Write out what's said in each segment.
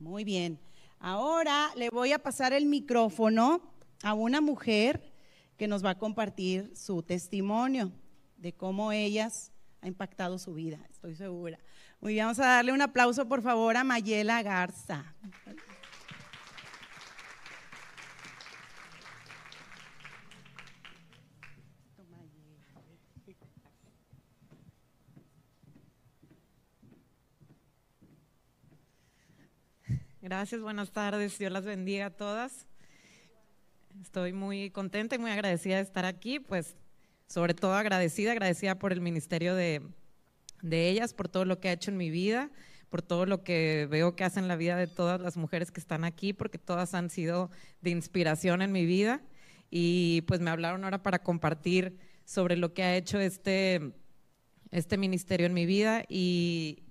Muy bien. Ahora le voy a pasar el micrófono a una mujer que nos va a compartir su testimonio de cómo ellas ha impactado su vida, estoy segura. Muy bien, vamos a darle un aplauso por favor a Mayela Garza. Gracias, buenas tardes, Dios las bendiga a todas. Estoy muy contenta y muy agradecida de estar aquí, pues sobre todo agradecida, agradecida por el ministerio de, de ellas, por todo lo que ha hecho en mi vida, por todo lo que veo que hacen en la vida de todas las mujeres que están aquí, porque todas han sido de inspiración en mi vida. Y pues me hablaron ahora para compartir sobre lo que ha hecho este, este ministerio en mi vida. Y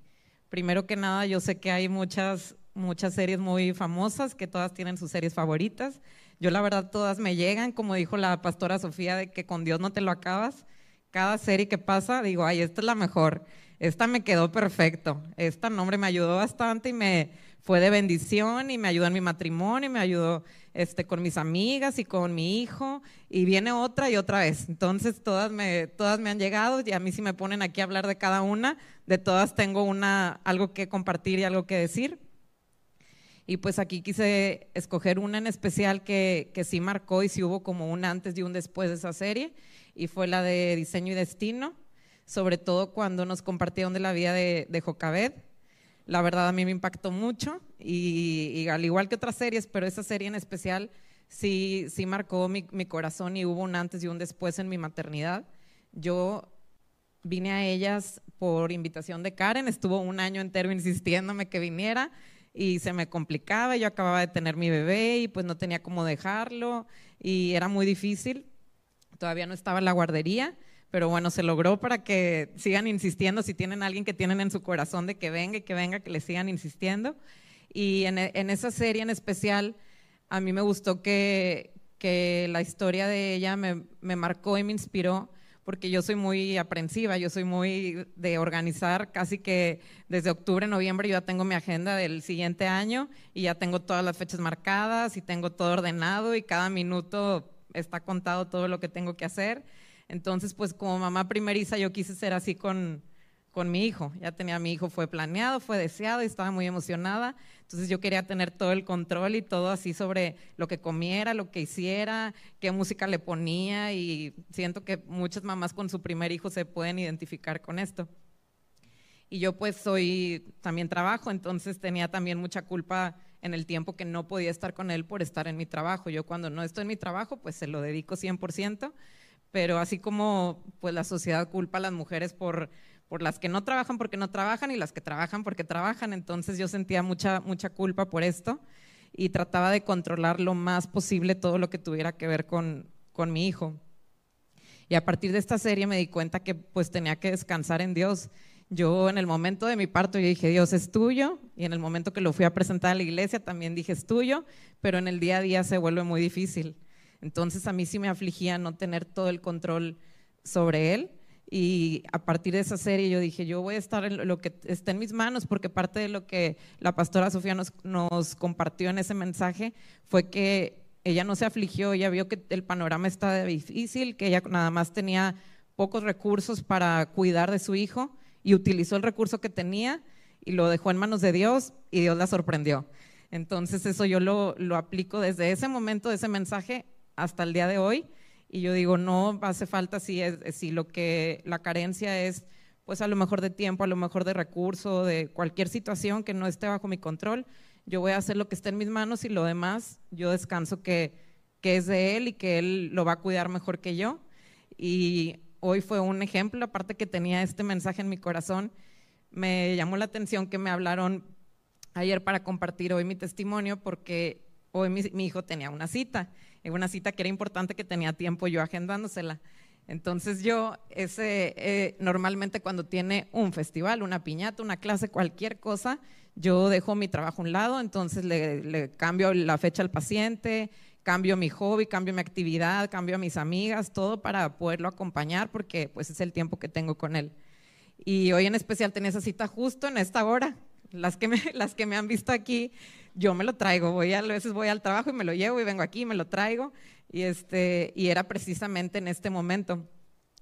primero que nada, yo sé que hay muchas, muchas series muy famosas, que todas tienen sus series favoritas. Yo la verdad todas me llegan, como dijo la pastora Sofía, de que con Dios no te lo acabas cada serie que pasa, digo, ay, esta es la mejor, esta me quedó perfecto, esta nombre me ayudó bastante y me fue de bendición y me ayudó en mi matrimonio y me ayudó este, con mis amigas y con mi hijo y viene otra y otra vez. Entonces todas me, todas me han llegado y a mí si me ponen aquí a hablar de cada una, de todas tengo una, algo que compartir y algo que decir. Y pues aquí quise escoger una en especial que, que sí marcó y sí hubo como un antes y un después de esa serie y fue la de diseño y destino, sobre todo cuando nos compartieron de la vida de, de Jocabed. La verdad a mí me impactó mucho y, al igual que otras series, pero esa serie en especial sí, sí marcó mi, mi corazón y hubo un antes y un después en mi maternidad. Yo vine a ellas por invitación de Karen, estuvo un año entero insistiéndome que viniera y se me complicaba, yo acababa de tener mi bebé y pues no tenía cómo dejarlo y era muy difícil, todavía no estaba en la guardería, pero bueno, se logró para que sigan insistiendo, si tienen alguien que tienen en su corazón de que venga y que venga, que le sigan insistiendo. Y en, esa serie en especial, a mí me gustó que, que la historia de ella me, me, marcó y me inspiró, porque yo soy muy aprensiva, yo soy muy de organizar, casi que desde octubre, noviembre yo ya tengo mi agenda del siguiente año y ya tengo todas las fechas marcadas y tengo todo ordenado y cada minuto está contado todo lo que tengo que hacer. Entonces, pues como mamá primeriza, yo quise ser así con, con mi hijo. Ya tenía mi hijo, fue planeado, fue deseado y estaba muy emocionada. Entonces yo quería tener todo el control y todo así sobre lo que comiera, lo que hiciera, qué música le ponía y siento que muchas mamás con su primer hijo se pueden identificar con esto. Y yo pues soy, también trabajo, entonces tenía también mucha culpa en el tiempo que no podía estar con él por estar en mi trabajo. Yo cuando no estoy en mi trabajo, pues se lo dedico 100%, pero así como pues la sociedad culpa a las mujeres por, por las que no trabajan porque no trabajan y las que trabajan porque trabajan, entonces yo sentía mucha, mucha culpa por esto y trataba de controlar lo más posible todo lo que tuviera que ver con, con mi hijo. Y a partir de esta serie me di cuenta que pues tenía que descansar en Dios yo en el momento de mi parto yo dije, Dios es tuyo, y en el momento que lo fui a presentar a la iglesia también dije, es tuyo, pero en el día a día se vuelve muy difícil. Entonces a mí sí me afligía no tener todo el control sobre él. Y a partir de esa serie yo dije, yo voy a estar en lo que esté en mis manos, porque parte de lo que la pastora Sofía nos, nos compartió en ese mensaje fue que ella no se afligió, ella vio que el panorama estaba difícil, que ella nada más tenía pocos recursos para cuidar de su hijo y utilizó el recurso que tenía y lo dejó en manos de Dios y Dios la sorprendió. Entonces eso yo lo, lo aplico desde ese momento, de ese mensaje, hasta el día de hoy. Y yo digo, no hace falta si, es, si lo que la carencia es, pues a lo mejor de tiempo, a lo mejor de recurso, de cualquier situación que no esté bajo mi control, yo voy a hacer lo que esté en mis manos y lo demás yo descanso que, que es de Él y que Él lo va a cuidar mejor que yo. Y hoy fue un ejemplo, aparte que tenía este mensaje en mi corazón, me llamó la atención que me hablaron ayer para compartir hoy mi testimonio porque hoy mi, hijo tenía una cita, una cita que era importante que tenía tiempo yo agendándosela. Entonces yo, ese, eh, normalmente cuando tiene un festival, una piñata, una clase, cualquier cosa, yo dejo mi trabajo a un lado, entonces le, cambio la fecha al paciente, cambio mi hobby, cambio mi actividad, cambio a mis amigas, todo para poderlo acompañar porque pues es el tiempo que tengo con él. Y hoy en especial tenía esa cita justo en esta hora, las que las que me han visto aquí, yo me lo traigo, voy a, veces voy al trabajo y me lo llevo y vengo aquí y me lo traigo. Y, este, y era precisamente en este momento.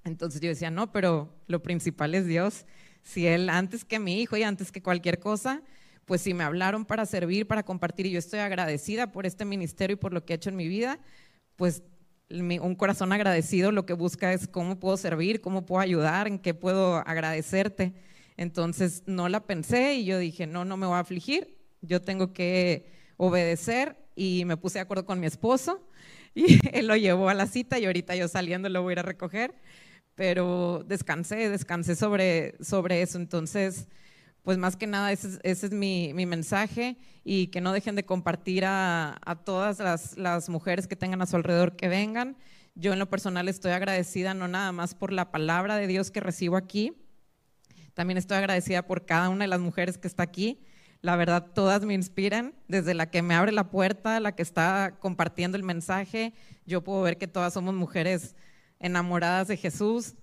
Entonces yo decía, no, pero lo principal es Dios. Si Él antes que mi hijo y antes que cualquier cosa, pues si me hablaron para servir, para compartir, y yo estoy agradecida por este ministerio y por lo que he hecho en mi vida, pues un corazón agradecido lo que busca es cómo puedo servir, cómo puedo ayudar, en qué puedo agradecerte. Entonces no la pensé y yo dije, no, no me voy a afligir, yo tengo que obedecer y me puse de acuerdo con mi esposo y él lo llevó a la cita y ahorita yo saliendo lo voy a ir a recoger, pero descansé, descansé sobre, sobre eso. Entonces, pues más que nada ese, es mi, mensaje y que no dejen de compartir a, todas las, las, mujeres que tengan a su alrededor que vengan. Yo en lo personal estoy agradecida no nada más por la palabra de Dios que recibo aquí, también estoy agradecida por cada una de las mujeres que está aquí. La verdad, todas me inspiran, desde la que me abre la puerta, la que está compartiendo el mensaje. Yo puedo ver que todas somos mujeres enamoradas de Jesús,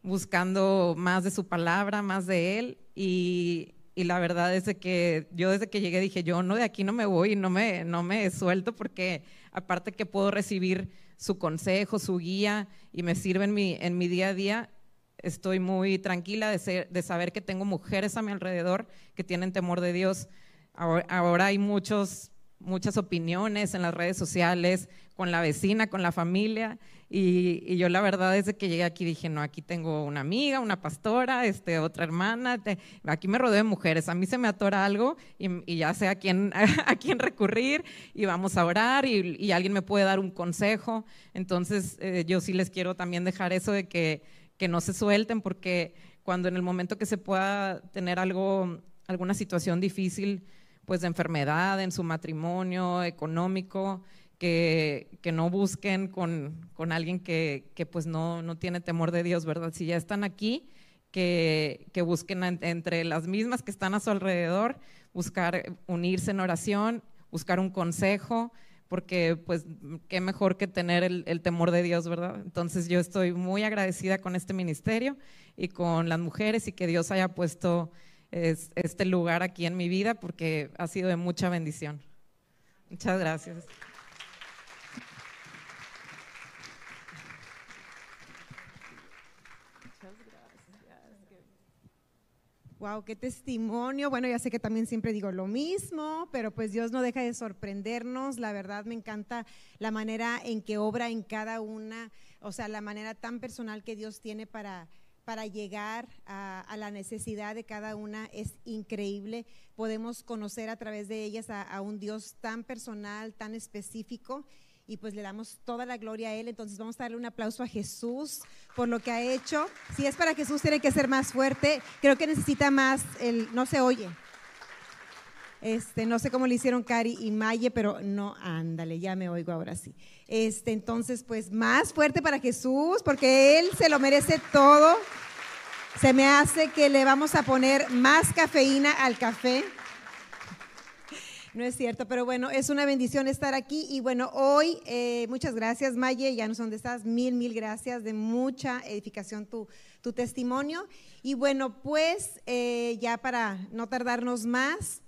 buscando más de su palabra, más de Él. Y, la verdad es que yo desde que llegué dije, yo no de aquí no me voy, no me, no me suelto porque aparte que puedo recibir su consejo, su guía y me sirve en mi, en mi día a día, estoy muy tranquila de, de saber que tengo mujeres a mi alrededor que tienen temor de Dios. Ahora, hay muchos muchas opiniones en las redes sociales, con la vecina, con la familia. Y, yo la verdad desde que llegué aquí dije, no, aquí tengo una amiga, una pastora, este, otra hermana, aquí me rodeo de mujeres, a mí se me atora algo y, ya sé a quién, a, quién recurrir y vamos a orar y, alguien me puede dar un consejo. Entonces eh, yo sí les quiero también dejar eso de que, que no se suelten porque cuando en el momento que se pueda tener algo, alguna situación difícil, pues de enfermedad en su matrimonio, económico, que, que no busquen con, con alguien que, que, pues no, no tiene temor de Dios, ¿verdad? Si ya están aquí, que, que busquen entre las mismas que están a su alrededor, buscar unirse en oración, buscar un consejo, porque pues qué mejor que tener el, temor de Dios, ¿verdad? Entonces yo estoy muy agradecida con este ministerio y con las mujeres y que Dios haya puesto este lugar aquí en mi vida porque ha sido de mucha bendición. Muchas gracias. Wow, qué testimonio. Bueno, ya sé que también siempre digo lo mismo, pero pues Dios no deja de sorprendernos. La verdad me encanta la manera en que obra en cada una, o sea, la manera tan personal que Dios tiene para para llegar a, la necesidad de cada una es increíble. Podemos conocer a través de ellas a, un Dios tan personal, tan específico, y pues le damos toda la gloria a Él. Entonces vamos a darle un aplauso a Jesús por lo que ha hecho. Si es para Jesús, tiene que ser más fuerte. Creo que necesita más, el, no se oye. Este, no sé cómo le hicieron Cari y Maye, pero no, ándale, ya me oigo ahora sí. Este, entonces, pues más fuerte para Jesús, porque Él se lo merece todo. Se me hace que le vamos a poner más cafeína al café. No es cierto, pero bueno, es una bendición estar aquí. Y bueno, hoy, eh, muchas gracias, Maye, ya no sé dónde estás, mil, mil gracias, de mucha edificación tu, tu testimonio. Y bueno, pues eh, ya para no tardarnos más,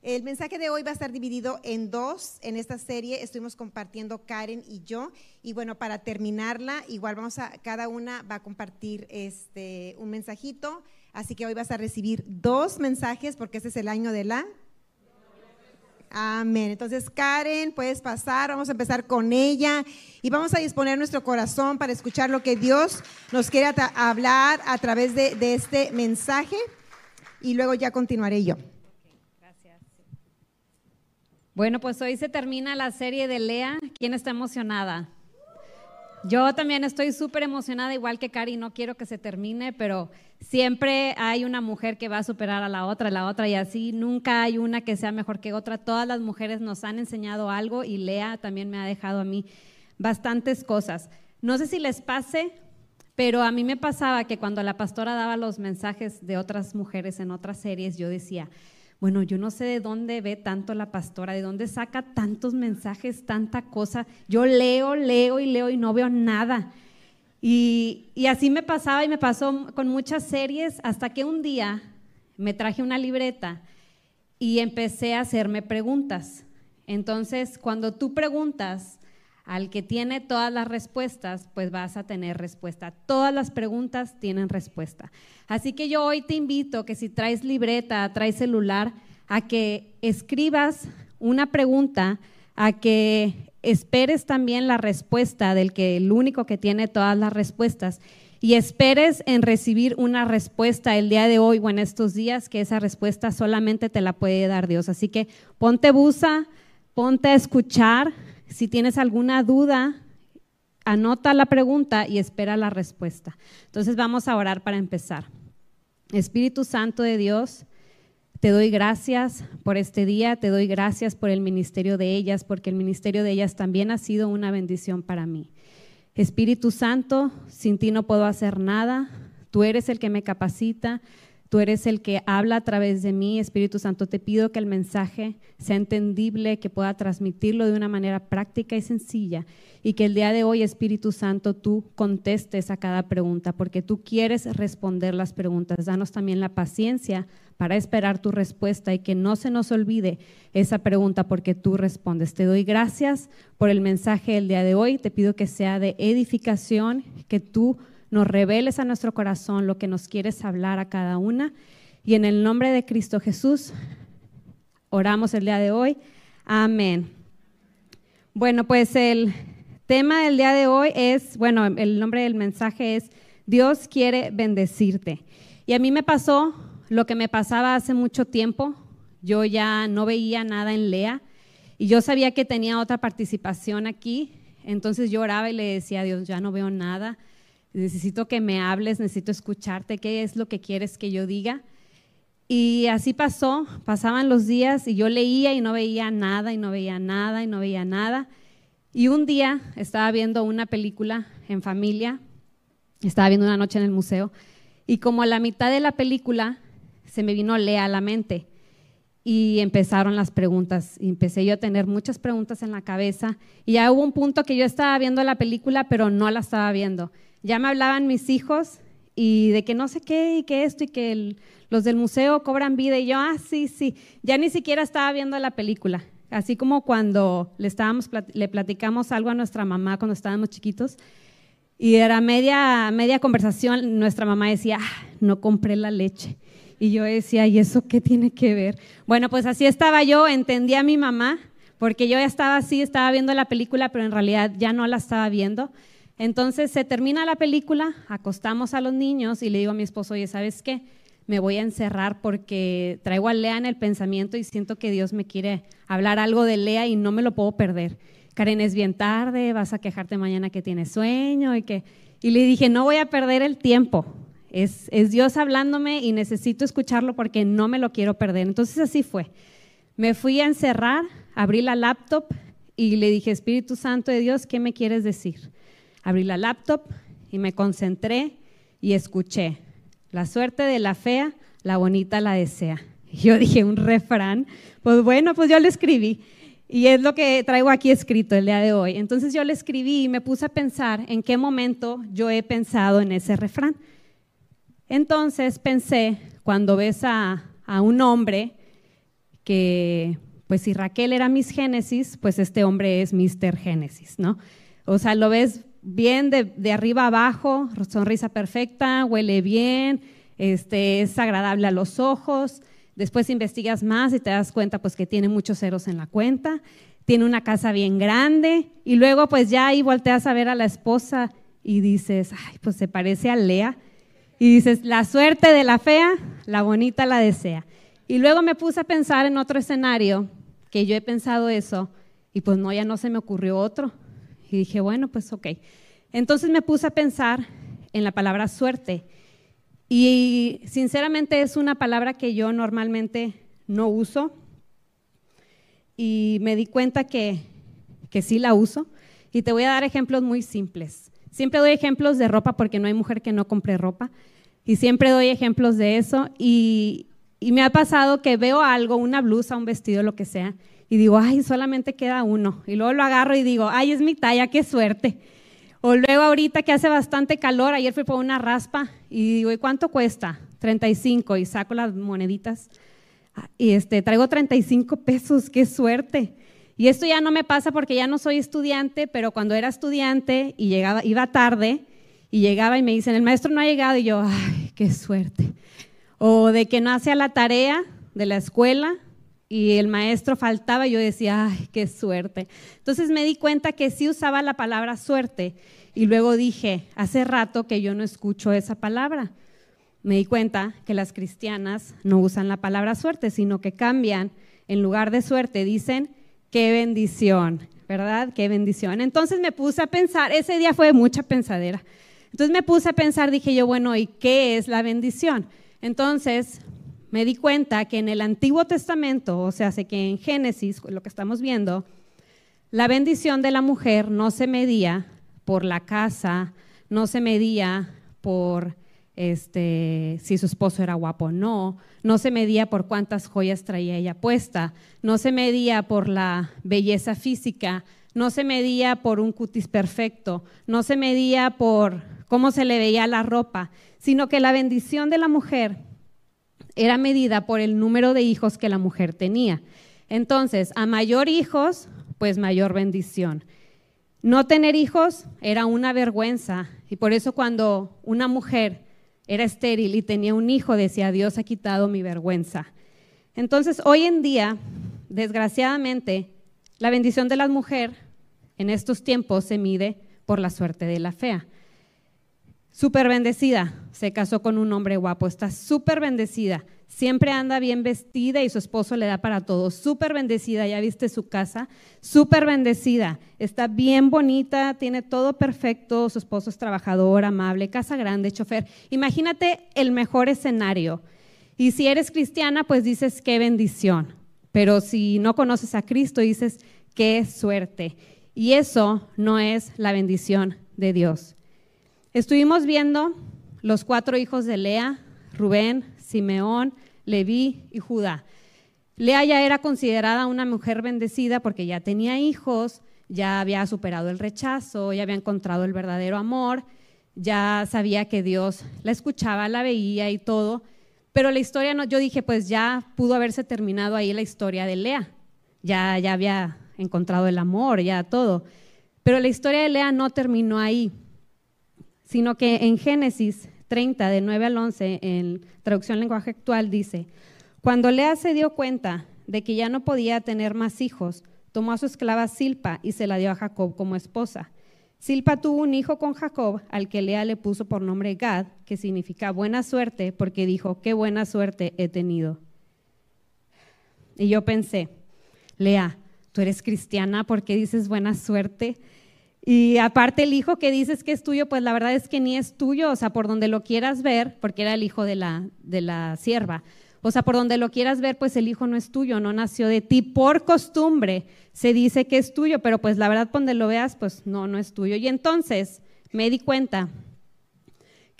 el mensaje de hoy va a estar dividido en dos. En esta serie estuvimos compartiendo Karen y yo. Y bueno, para terminarla, igual vamos a, cada una va a compartir este, un mensajito. Así que hoy vas a recibir dos mensajes porque este es el año de la... Amén. Entonces, Karen, puedes pasar, vamos a empezar con ella y vamos a disponer nuestro corazón para escuchar lo que Dios nos quiere hablar a través de, este mensaje y luego ya continuaré yo. Bueno, pues hoy se termina la serie de Lea. ¿Quién está emocionada? Yo también estoy súper emocionada, igual que Cari, no quiero que se termine, pero siempre hay una mujer que va a superar a la otra, la otra, y así nunca hay una que sea mejor que otra. Todas las mujeres nos han enseñado algo y Lea también me ha dejado a mí bastantes cosas. No sé si les pase, pero a mí me pasaba que cuando la pastora daba los mensajes de otras mujeres en otras series, yo decía, bueno, yo no sé de dónde ve tanto la pastora, de dónde saca tantos mensajes, tanta cosa. Yo leo, leo y leo y no veo nada. Y, así me pasaba y me pasó con muchas series hasta que un día me traje una libreta y empecé a hacerme preguntas. Entonces, cuando tú preguntas al que tiene todas las respuestas, pues vas a tener respuesta. Todas las preguntas tienen respuesta. Así que yo hoy te invito que si traes libreta, traes celular, a que escribas una pregunta, a que esperes también la respuesta del que el único que tiene todas las respuestas y esperes en recibir una respuesta el día de hoy o en estos días, que esa respuesta solamente te la puede dar Dios. Así que ponte busa, ponte a escuchar. Si tienes alguna duda, anota la pregunta y espera la respuesta. Entonces vamos a orar para empezar. Espíritu Santo de Dios, te doy gracias por este día, te doy gracias por el ministerio de ellas, porque el ministerio de ellas también ha sido una bendición para mí. Espíritu Santo, sin ti no puedo hacer nada, tú eres el que me capacita, Tú eres el que habla a través de mí, Espíritu Santo. Te pido que el mensaje sea entendible, que pueda transmitirlo de una manera práctica y sencilla y que el día de hoy, Espíritu Santo, tú contestes a cada pregunta, porque tú quieres responder las preguntas. Danos también la paciencia para esperar tu respuesta y que no se nos olvide esa pregunta porque tú respondes. Te doy gracias por el mensaje del día de hoy. Te pido que sea de edificación, que tú nos reveles a nuestro corazón lo que nos quieres hablar a cada una. Y en el nombre de Cristo Jesús, oramos el día de hoy. Amén. Bueno, pues el tema del día de hoy es, bueno, el nombre del mensaje es, Dios quiere bendecirte. Y a mí me pasó lo que me pasaba hace mucho tiempo. Yo ya no veía nada en Lea y yo sabía que tenía otra participación aquí. Entonces yo oraba y le decía a Dios, ya no veo nada necesito que me hables, necesito escucharte, qué es lo que quieres que yo diga. Y así pasó, pasaban los días y yo leía y no veía nada y no veía nada y no veía nada. Y un día estaba viendo una película en familia, estaba viendo una noche en el museo, y como a la mitad de la película se me vino Lea a la mente y empezaron las preguntas. Y empecé yo a tener muchas preguntas en la cabeza y ya hubo un punto que yo estaba viendo la película, pero no la estaba viendo ya me hablaban mis hijos y de que no sé qué y que esto y que los del museo cobran vida y yo, ah, sí, sí, ya ni siquiera estaba viendo la película. Así como cuando le, estábamos, le platicamos algo a nuestra mamá cuando estábamos chiquitos y era media, media conversación, nuestra mamá decía, ah, no compré la leche. Y yo decía, ¿y eso qué tiene que ver? Bueno, pues así estaba yo, entendí a mi mamá, porque yo ya estaba así, estaba viendo la película, pero en realidad ya no la estaba viendo. Entonces se termina la película, acostamos a los niños y le digo a mi esposo, oye, ¿sabes qué? Me voy a encerrar porque traigo a Lea en el pensamiento y siento que Dios me quiere hablar algo de Lea y no me lo puedo perder. Karen, es bien tarde, vas a quejarte mañana que tienes sueño y que... Y le dije, no voy a perder el tiempo. Es, es Dios hablándome y necesito escucharlo porque no me lo quiero perder. Entonces así fue. Me fui a encerrar, abrí la laptop y le dije, Espíritu Santo de Dios, ¿qué me quieres decir? Abrí la laptop y me concentré y escuché. La suerte de la fea, la bonita la desea. Yo dije, un refrán. Pues bueno, pues yo lo escribí. Y es lo que traigo aquí escrito el día de hoy. Entonces yo le escribí y me puse a pensar en qué momento yo he pensado en ese refrán. Entonces pensé, cuando ves a, a un hombre que, pues si Raquel era Miss Génesis, pues este hombre es Mr. Génesis, ¿no? O sea, lo ves bien de, arriba abajo, sonrisa perfecta, huele bien, este, es agradable a los ojos. Después investigas más y te das cuenta pues que tiene muchos ceros en la cuenta, tiene una casa bien grande y luego pues ya ahí volteas a ver a la esposa y dices, ay, pues se parece a Lea. Y dices, la suerte de la fea, la bonita la desea. Y luego me puse a pensar en otro escenario, que yo he pensado eso, y pues no, ya no se me ocurrió otro. Y dije, bueno, pues ok. Entonces me puse a pensar en la palabra suerte. Y sinceramente es una palabra que yo normalmente no uso. Y me di cuenta que, que sí la uso. Y te voy a dar ejemplos muy simples. Siempre doy ejemplos de ropa porque no hay mujer que no compre ropa. Y siempre doy ejemplos de eso. Y, y me ha pasado que veo algo, una blusa, un vestido, lo que sea, y digo, ay, solamente queda uno. Y luego lo agarro y digo, ay, es mi talla, qué suerte. O luego ahorita que hace bastante calor, ayer fui por una raspa y digo, ¿y cuánto cuesta? 35 y saco las moneditas. y este, traigo 35 pesos, qué suerte. Y esto ya no me pasa porque ya no soy estudiante, pero cuando era estudiante y llegaba, iba tarde y llegaba y me dicen, el maestro no ha llegado y yo, ay, qué suerte. O de que no hacía la tarea de la escuela y el maestro faltaba yo decía, ay, qué suerte. Entonces me di cuenta que sí usaba la palabra suerte y luego dije, hace rato que yo no escucho esa palabra. Me di cuenta que las cristianas no usan la palabra suerte, sino que cambian, en lugar de suerte, dicen, qué bendición, ¿verdad? Qué bendición. Entonces me puse a pensar, ese día fue mucha pensadera. Entonces me puse a pensar, dije yo, bueno, ¿y qué es la bendición? Entonces me di cuenta que en el Antiguo Testamento, o sea, sé que en Génesis, lo que estamos viendo, la bendición de la mujer no se medía por la casa, no se medía por este, si su esposo era guapo o no, no se medía por cuántas joyas traía ella puesta, no se medía por la belleza física, no se medía por un cutis perfecto, no se medía por cómo se le veía la ropa, sino que la bendición de la mujer era medida por el número de hijos que la mujer tenía. Entonces, a mayor hijos, pues mayor bendición. No tener hijos era una vergüenza y por eso cuando una mujer era estéril y tenía un hijo, decía, Dios ha quitado mi vergüenza. Entonces, hoy en día, desgraciadamente, la bendición de la mujer en estos tiempos se mide por la suerte de la fea. Súper bendecida, se casó con un hombre guapo, está súper bendecida, siempre anda bien vestida y su esposo le da para todo, súper bendecida, ya viste su casa, súper bendecida, está bien bonita, tiene todo perfecto, su esposo es trabajador, amable, casa grande, chofer. Imagínate el mejor escenario. Y si eres cristiana, pues dices qué bendición, pero si no conoces a Cristo, dices qué suerte. Y eso no es la bendición de Dios. Estuvimos viendo los cuatro hijos de Lea, Rubén, Simeón, Leví y Judá. Lea ya era considerada una mujer bendecida porque ya tenía hijos, ya había superado el rechazo, ya había encontrado el verdadero amor, ya sabía que Dios la escuchaba, la veía y todo. Pero la historia no, yo dije, pues ya pudo haberse terminado ahí la historia de Lea. Ya, ya había encontrado el amor, ya todo. Pero la historia de Lea no terminó ahí sino que en Génesis 30, de 9 al 11, en traducción lenguaje actual, dice, cuando Lea se dio cuenta de que ya no podía tener más hijos, tomó a su esclava Silpa y se la dio a Jacob como esposa. Silpa tuvo un hijo con Jacob, al que Lea le puso por nombre Gad, que significa buena suerte, porque dijo, qué buena suerte he tenido. Y yo pensé, Lea, tú eres cristiana, ¿por qué dices buena suerte? Y aparte el hijo que dices que es tuyo, pues la verdad es que ni es tuyo, o sea, por donde lo quieras ver, porque era el hijo de la, de la sierva. O sea, por donde lo quieras ver, pues el hijo no es tuyo, no nació de ti. Por costumbre se dice que es tuyo, pero pues la verdad, por donde lo veas, pues no, no es tuyo. Y entonces me di cuenta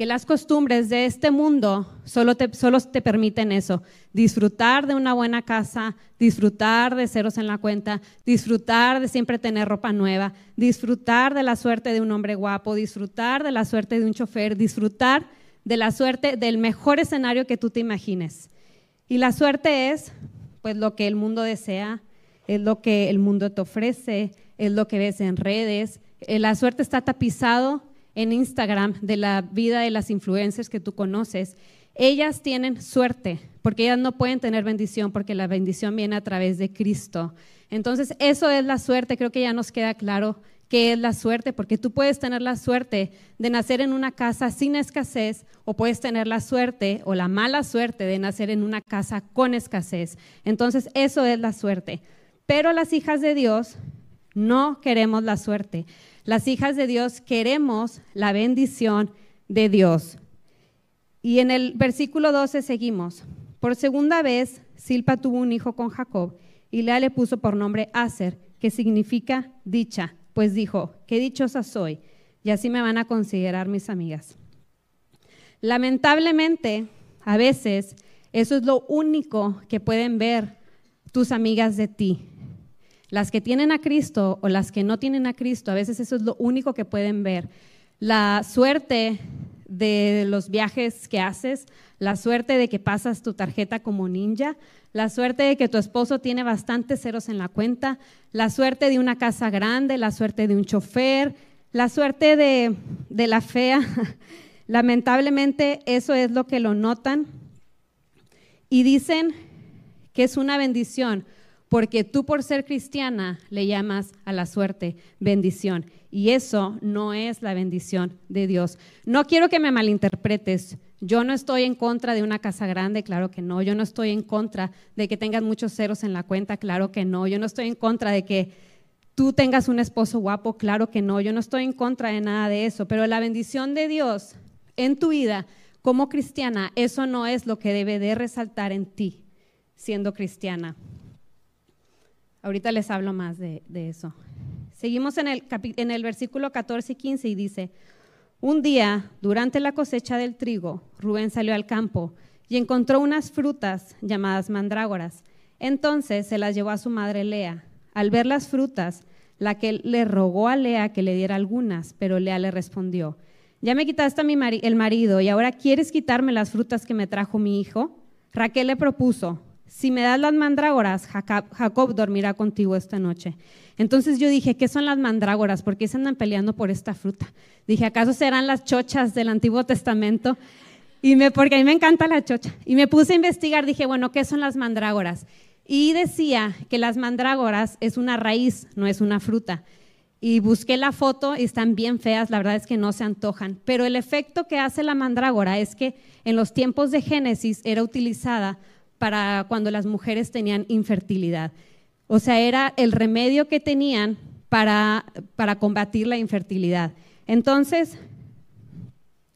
que las costumbres de este mundo solo te, solo te permiten eso, disfrutar de una buena casa, disfrutar de ceros en la cuenta, disfrutar de siempre tener ropa nueva, disfrutar de la suerte de un hombre guapo, disfrutar de la suerte de un chofer, disfrutar de la suerte del mejor escenario que tú te imagines. Y la suerte es pues lo que el mundo desea, es lo que el mundo te ofrece, es lo que ves en redes. Eh, la suerte está tapizado en Instagram de la vida de las influencers que tú conoces, ellas tienen suerte, porque ellas no pueden tener bendición, porque la bendición viene a través de Cristo. Entonces, eso es la suerte, creo que ya nos queda claro qué es la suerte, porque tú puedes tener la suerte de nacer en una casa sin escasez o puedes tener la suerte o la mala suerte de nacer en una casa con escasez. Entonces, eso es la suerte. Pero las hijas de Dios no queremos la suerte. Las hijas de Dios queremos la bendición de Dios. Y en el versículo 12 seguimos. Por segunda vez, Silpa tuvo un hijo con Jacob y Lea le puso por nombre Aser, que significa dicha, pues dijo, qué dichosa soy, y así me van a considerar mis amigas. Lamentablemente, a veces, eso es lo único que pueden ver tus amigas de ti. Las que tienen a Cristo o las que no tienen a Cristo, a veces eso es lo único que pueden ver. La suerte de los viajes que haces, la suerte de que pasas tu tarjeta como ninja, la suerte de que tu esposo tiene bastantes ceros en la cuenta, la suerte de una casa grande, la suerte de un chofer, la suerte de, de la fea. Lamentablemente eso es lo que lo notan y dicen que es una bendición porque tú por ser cristiana le llamas a la suerte bendición. Y eso no es la bendición de Dios. No quiero que me malinterpretes. Yo no estoy en contra de una casa grande, claro que no. Yo no estoy en contra de que tengas muchos ceros en la cuenta, claro que no. Yo no estoy en contra de que tú tengas un esposo guapo, claro que no. Yo no estoy en contra de nada de eso. Pero la bendición de Dios en tu vida como cristiana, eso no es lo que debe de resaltar en ti siendo cristiana. Ahorita les hablo más de, eso. Seguimos en el, versículo 14 y 15 y dice, un día, durante la cosecha del trigo, Rubén salió al campo y encontró unas frutas llamadas mandrágoras. Entonces se las llevó a su madre Lea. Al ver las frutas, la que le rogó a Lea que le diera algunas, pero Lea le respondió, ya me quitaste a mi el marido y ahora quieres quitarme las frutas que me trajo mi hijo. Raquel le propuso, si me das las mandrágoras, Jacob, dormirá contigo esta noche. Entonces yo dije, ¿qué son las mandrágoras? ¿Por qué se andan peleando por esta fruta? Dije, ¿acaso serán las chochas del Antiguo Testamento? Y me, porque a mí me encanta la chocha. Y me puse a investigar, dije, bueno, ¿qué son las mandrágoras? Y decía que las mandrágoras es una raíz, no es una fruta. Y busqué la foto y están bien feas, la verdad es que no se antojan. Pero el efecto que hace la mandrágora es que en los tiempos de Génesis era utilizada para cuando las mujeres tenían infertilidad. O sea, era el remedio que tenían para, para combatir la infertilidad. Entonces,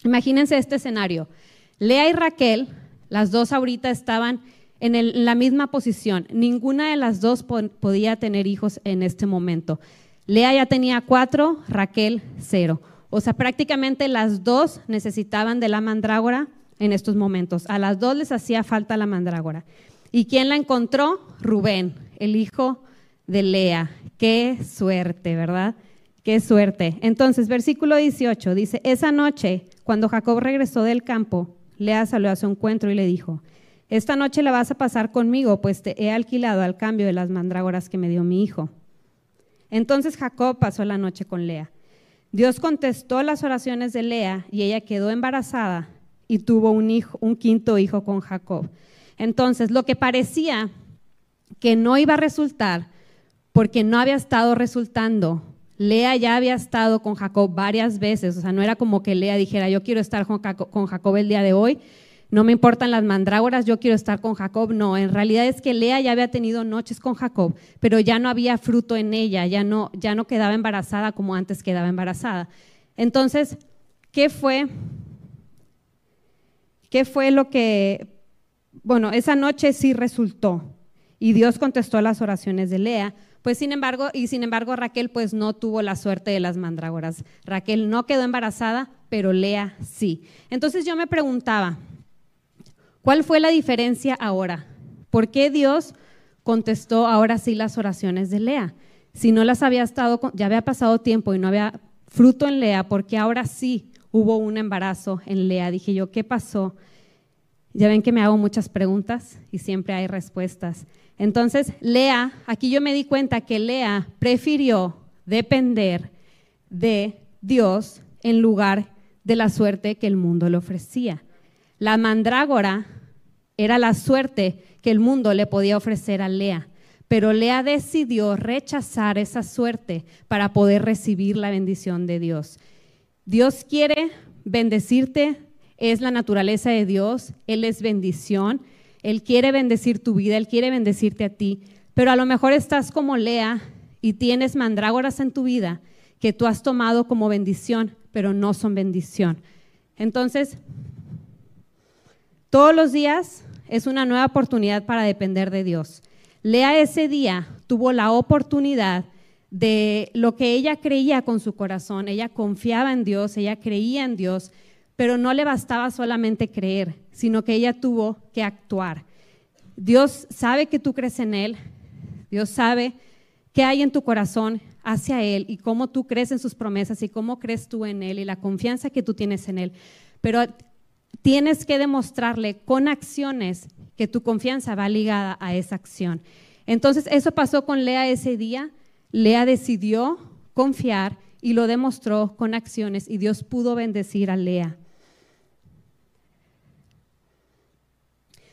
imagínense este escenario. Lea y Raquel, las dos ahorita estaban en, la misma posición. Ninguna de las dos podía tener hijos en este momento. Lea ya tenía cuatro, Raquel cero. O sea, prácticamente las dos necesitaban de la mandrágora en estos momentos. A las dos les hacía falta la mandrágora. ¿Y quién la encontró? Rubén, el hijo de Lea. Qué suerte, ¿verdad? Qué suerte. Entonces, versículo 18 dice, esa noche, cuando Jacob regresó del campo, Lea salió a su encuentro y le dijo, esta noche la vas a pasar conmigo, pues te he alquilado al cambio de las mandrágoras que me dio mi hijo. Entonces Jacob pasó la noche con Lea. Dios contestó las oraciones de Lea y ella quedó embarazada y tuvo un, hijo, un quinto hijo con Jacob. Entonces, lo que parecía que no iba a resultar, porque no había estado resultando, Lea ya había estado con Jacob varias veces, o sea, no era como que Lea dijera, yo quiero estar con Jacob, el día de hoy, no me importan las mandrágoras, yo quiero estar con Jacob. No, en realidad es que Lea ya había tenido noches con Jacob, pero ya no había fruto en ella, ya no, ya no quedaba embarazada como antes quedaba embarazada. Entonces, ¿qué fue ¿Qué fue lo que, bueno, esa noche sí resultó y Dios contestó las oraciones de Lea, pues sin embargo, y sin embargo Raquel pues no tuvo la suerte de las mandrágoras. Raquel no quedó embarazada, pero Lea sí. Entonces yo me preguntaba, ¿cuál fue la diferencia ahora? ¿Por qué Dios contestó ahora sí las oraciones de Lea? Si no las había estado, ya había pasado tiempo y no había fruto en Lea, ¿por qué ahora sí hubo un embarazo en Lea. Dije yo, ¿qué pasó? Ya ven que me hago muchas preguntas y siempre hay respuestas. Entonces, Lea, aquí yo me di cuenta que Lea prefirió depender de Dios en lugar de la suerte que el mundo le ofrecía. La mandrágora era la suerte que el mundo le podía ofrecer a Lea, pero Lea decidió rechazar esa suerte para poder recibir la bendición de Dios. Dios quiere bendecirte, es la naturaleza de Dios, Él es bendición, Él quiere bendecir tu vida, Él quiere bendecirte a ti, pero a lo mejor estás como Lea y tienes mandrágoras en tu vida que tú has tomado como bendición, pero no son bendición. Entonces, todos los días es una nueva oportunidad para depender de Dios. Lea ese día tuvo la oportunidad de lo que ella creía con su corazón. Ella confiaba en Dios, ella creía en Dios, pero no le bastaba solamente creer, sino que ella tuvo que actuar. Dios sabe que tú crees en Él, Dios sabe qué hay en tu corazón hacia Él y cómo tú crees en sus promesas y cómo crees tú en Él y la confianza que tú tienes en Él. pero tienes que demostrarle con acciones que tu confianza va ligada a esa acción. Entonces, eso pasó con Lea ese día. Lea decidió confiar y lo demostró con acciones y Dios pudo bendecir a Lea.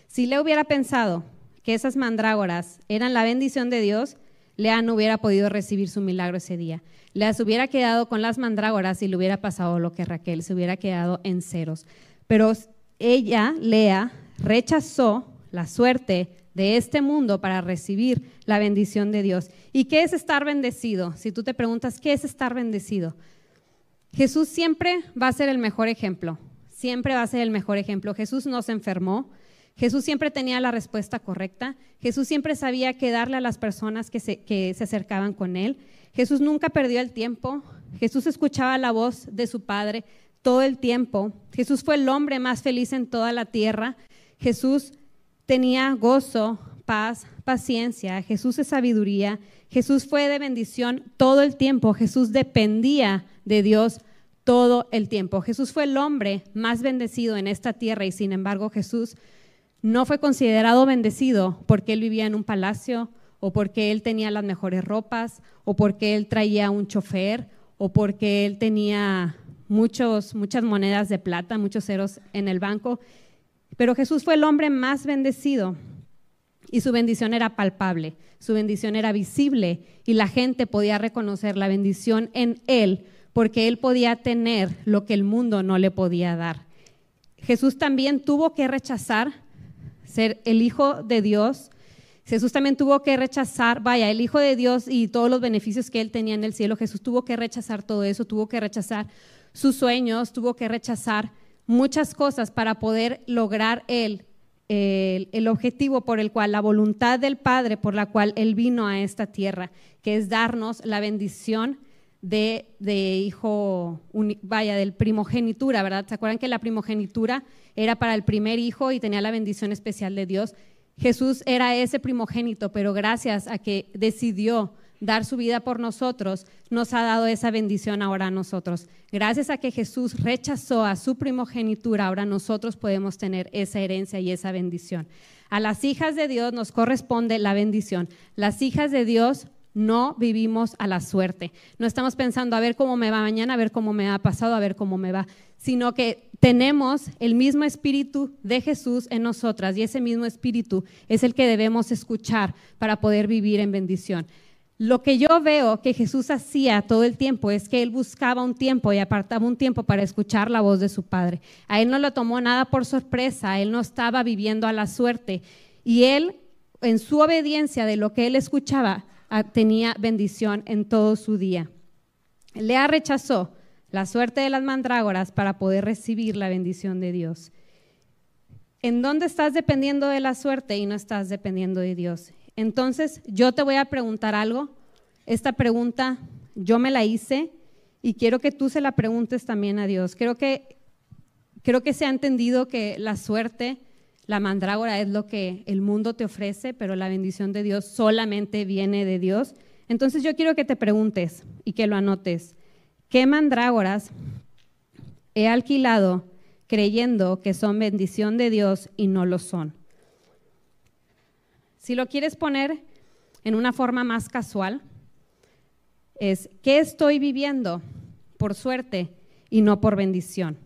Si Lea hubiera pensado que esas mandrágoras eran la bendición de Dios, Lea no hubiera podido recibir su milagro ese día. Lea se hubiera quedado con las mandrágoras y le hubiera pasado lo que Raquel, se hubiera quedado en ceros. Pero ella, Lea, rechazó la suerte de este mundo para recibir la bendición de Dios. ¿Y qué es estar bendecido? Si tú te preguntas, ¿qué es estar bendecido? Jesús siempre va a ser el mejor ejemplo, siempre va a ser el mejor ejemplo. Jesús no se enfermó, Jesús siempre tenía la respuesta correcta, Jesús siempre sabía qué darle a las personas que se, que se acercaban con él, Jesús nunca perdió el tiempo, Jesús escuchaba la voz de su Padre todo el tiempo, Jesús fue el hombre más feliz en toda la tierra, Jesús tenía gozo, paz, paciencia, Jesús es sabiduría, Jesús fue de bendición todo el tiempo, Jesús dependía de Dios todo el tiempo. Jesús fue el hombre más bendecido en esta tierra y sin embargo Jesús no fue considerado bendecido porque él vivía en un palacio o porque él tenía las mejores ropas o porque él traía un chofer o porque él tenía muchos, muchas monedas de plata, muchos ceros en el banco. Pero Jesús fue el hombre más bendecido y su bendición era palpable, su bendición era visible y la gente podía reconocer la bendición en él porque él podía tener lo que el mundo no le podía dar. Jesús también tuvo que rechazar ser el Hijo de Dios. Jesús también tuvo que rechazar, vaya, el Hijo de Dios y todos los beneficios que él tenía en el cielo. Jesús tuvo que rechazar todo eso, tuvo que rechazar sus sueños, tuvo que rechazar muchas cosas para poder lograr él el, objetivo por el cual, la voluntad del Padre por la cual Él vino a esta tierra, que es darnos la bendición de, hijo, vaya, del primogenitura, ¿verdad? ¿Se acuerdan que la primogenitura era para el primer hijo y tenía la bendición especial de Dios? Jesús era ese primogénito, pero gracias a que decidió dar su vida por nosotros, nos ha dado esa bendición ahora a nosotros. Gracias a que Jesús rechazó a su primogenitura, ahora nosotros podemos tener esa herencia y esa bendición. A las hijas de Dios nos corresponde la bendición. Las hijas de Dios no vivimos a la suerte. No estamos pensando a ver cómo me va mañana, a ver cómo me ha pasado, a ver cómo me va, sino que tenemos el mismo espíritu de Jesús en nosotras y ese mismo espíritu es el que debemos escuchar para poder vivir en bendición. Lo que yo veo que Jesús hacía todo el tiempo es que él buscaba un tiempo y apartaba un tiempo para escuchar la voz de su Padre. A él no lo tomó nada por sorpresa, él no estaba viviendo a la suerte. Y él, en su obediencia de lo que él escuchaba, ah, tenía bendición en todo su día. Lea rechazó la suerte de las mandrágoras para poder recibir la bendición de Dios. ¿En dónde estás dependiendo de la suerte y no estás dependiendo de Dios? Entonces, yo te voy a preguntar algo. Esta pregunta yo me la hice y quiero que tú se la preguntes también a Dios. Creo que, creo que se ha entendido que la suerte, la mandrágora es lo que el mundo te ofrece, pero la bendición de Dios solamente viene de Dios. Entonces yo quiero que te preguntes y que lo anotes. ¿Qué mandrágoras he alquilado creyendo que son bendición de Dios y no lo son? Si lo quieres poner en una forma más casual, es, ¿qué estoy viviendo por suerte y no por bendición?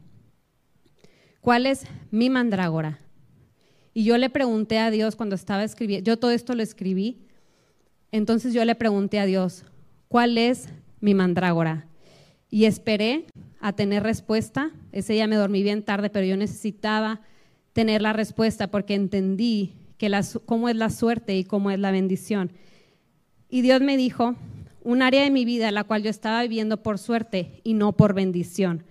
¿Cuál es mi mandrágora? Y yo le pregunté a Dios cuando estaba escribiendo, yo todo esto lo escribí, entonces yo le pregunté a Dios, ¿cuál es mi mandrágora? Y esperé a tener respuesta. Ese día me dormí bien tarde, pero yo necesitaba tener la respuesta porque entendí que cómo es la suerte y cómo es la bendición. Y Dios me dijo, un área de mi vida la cual yo estaba viviendo por suerte y no por bendición.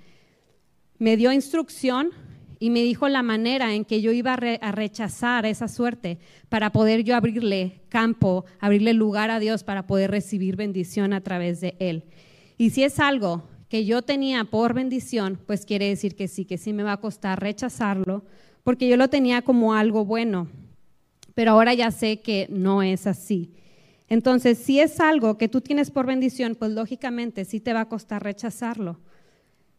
Me dio instrucción y me dijo la manera en que yo iba a, rechazar esa suerte para poder yo abrirle campo, abrirle lugar a Dios para poder recibir bendición a través de Él. Y si es algo que yo tenía por bendición, pues quiere decir que sí, que sí me va a costar rechazarlo, porque yo lo tenía como algo bueno pero ahora ya sé que no es así. Entonces, si es algo que tú tienes por bendición, pues lógicamente sí te va a costar rechazarlo,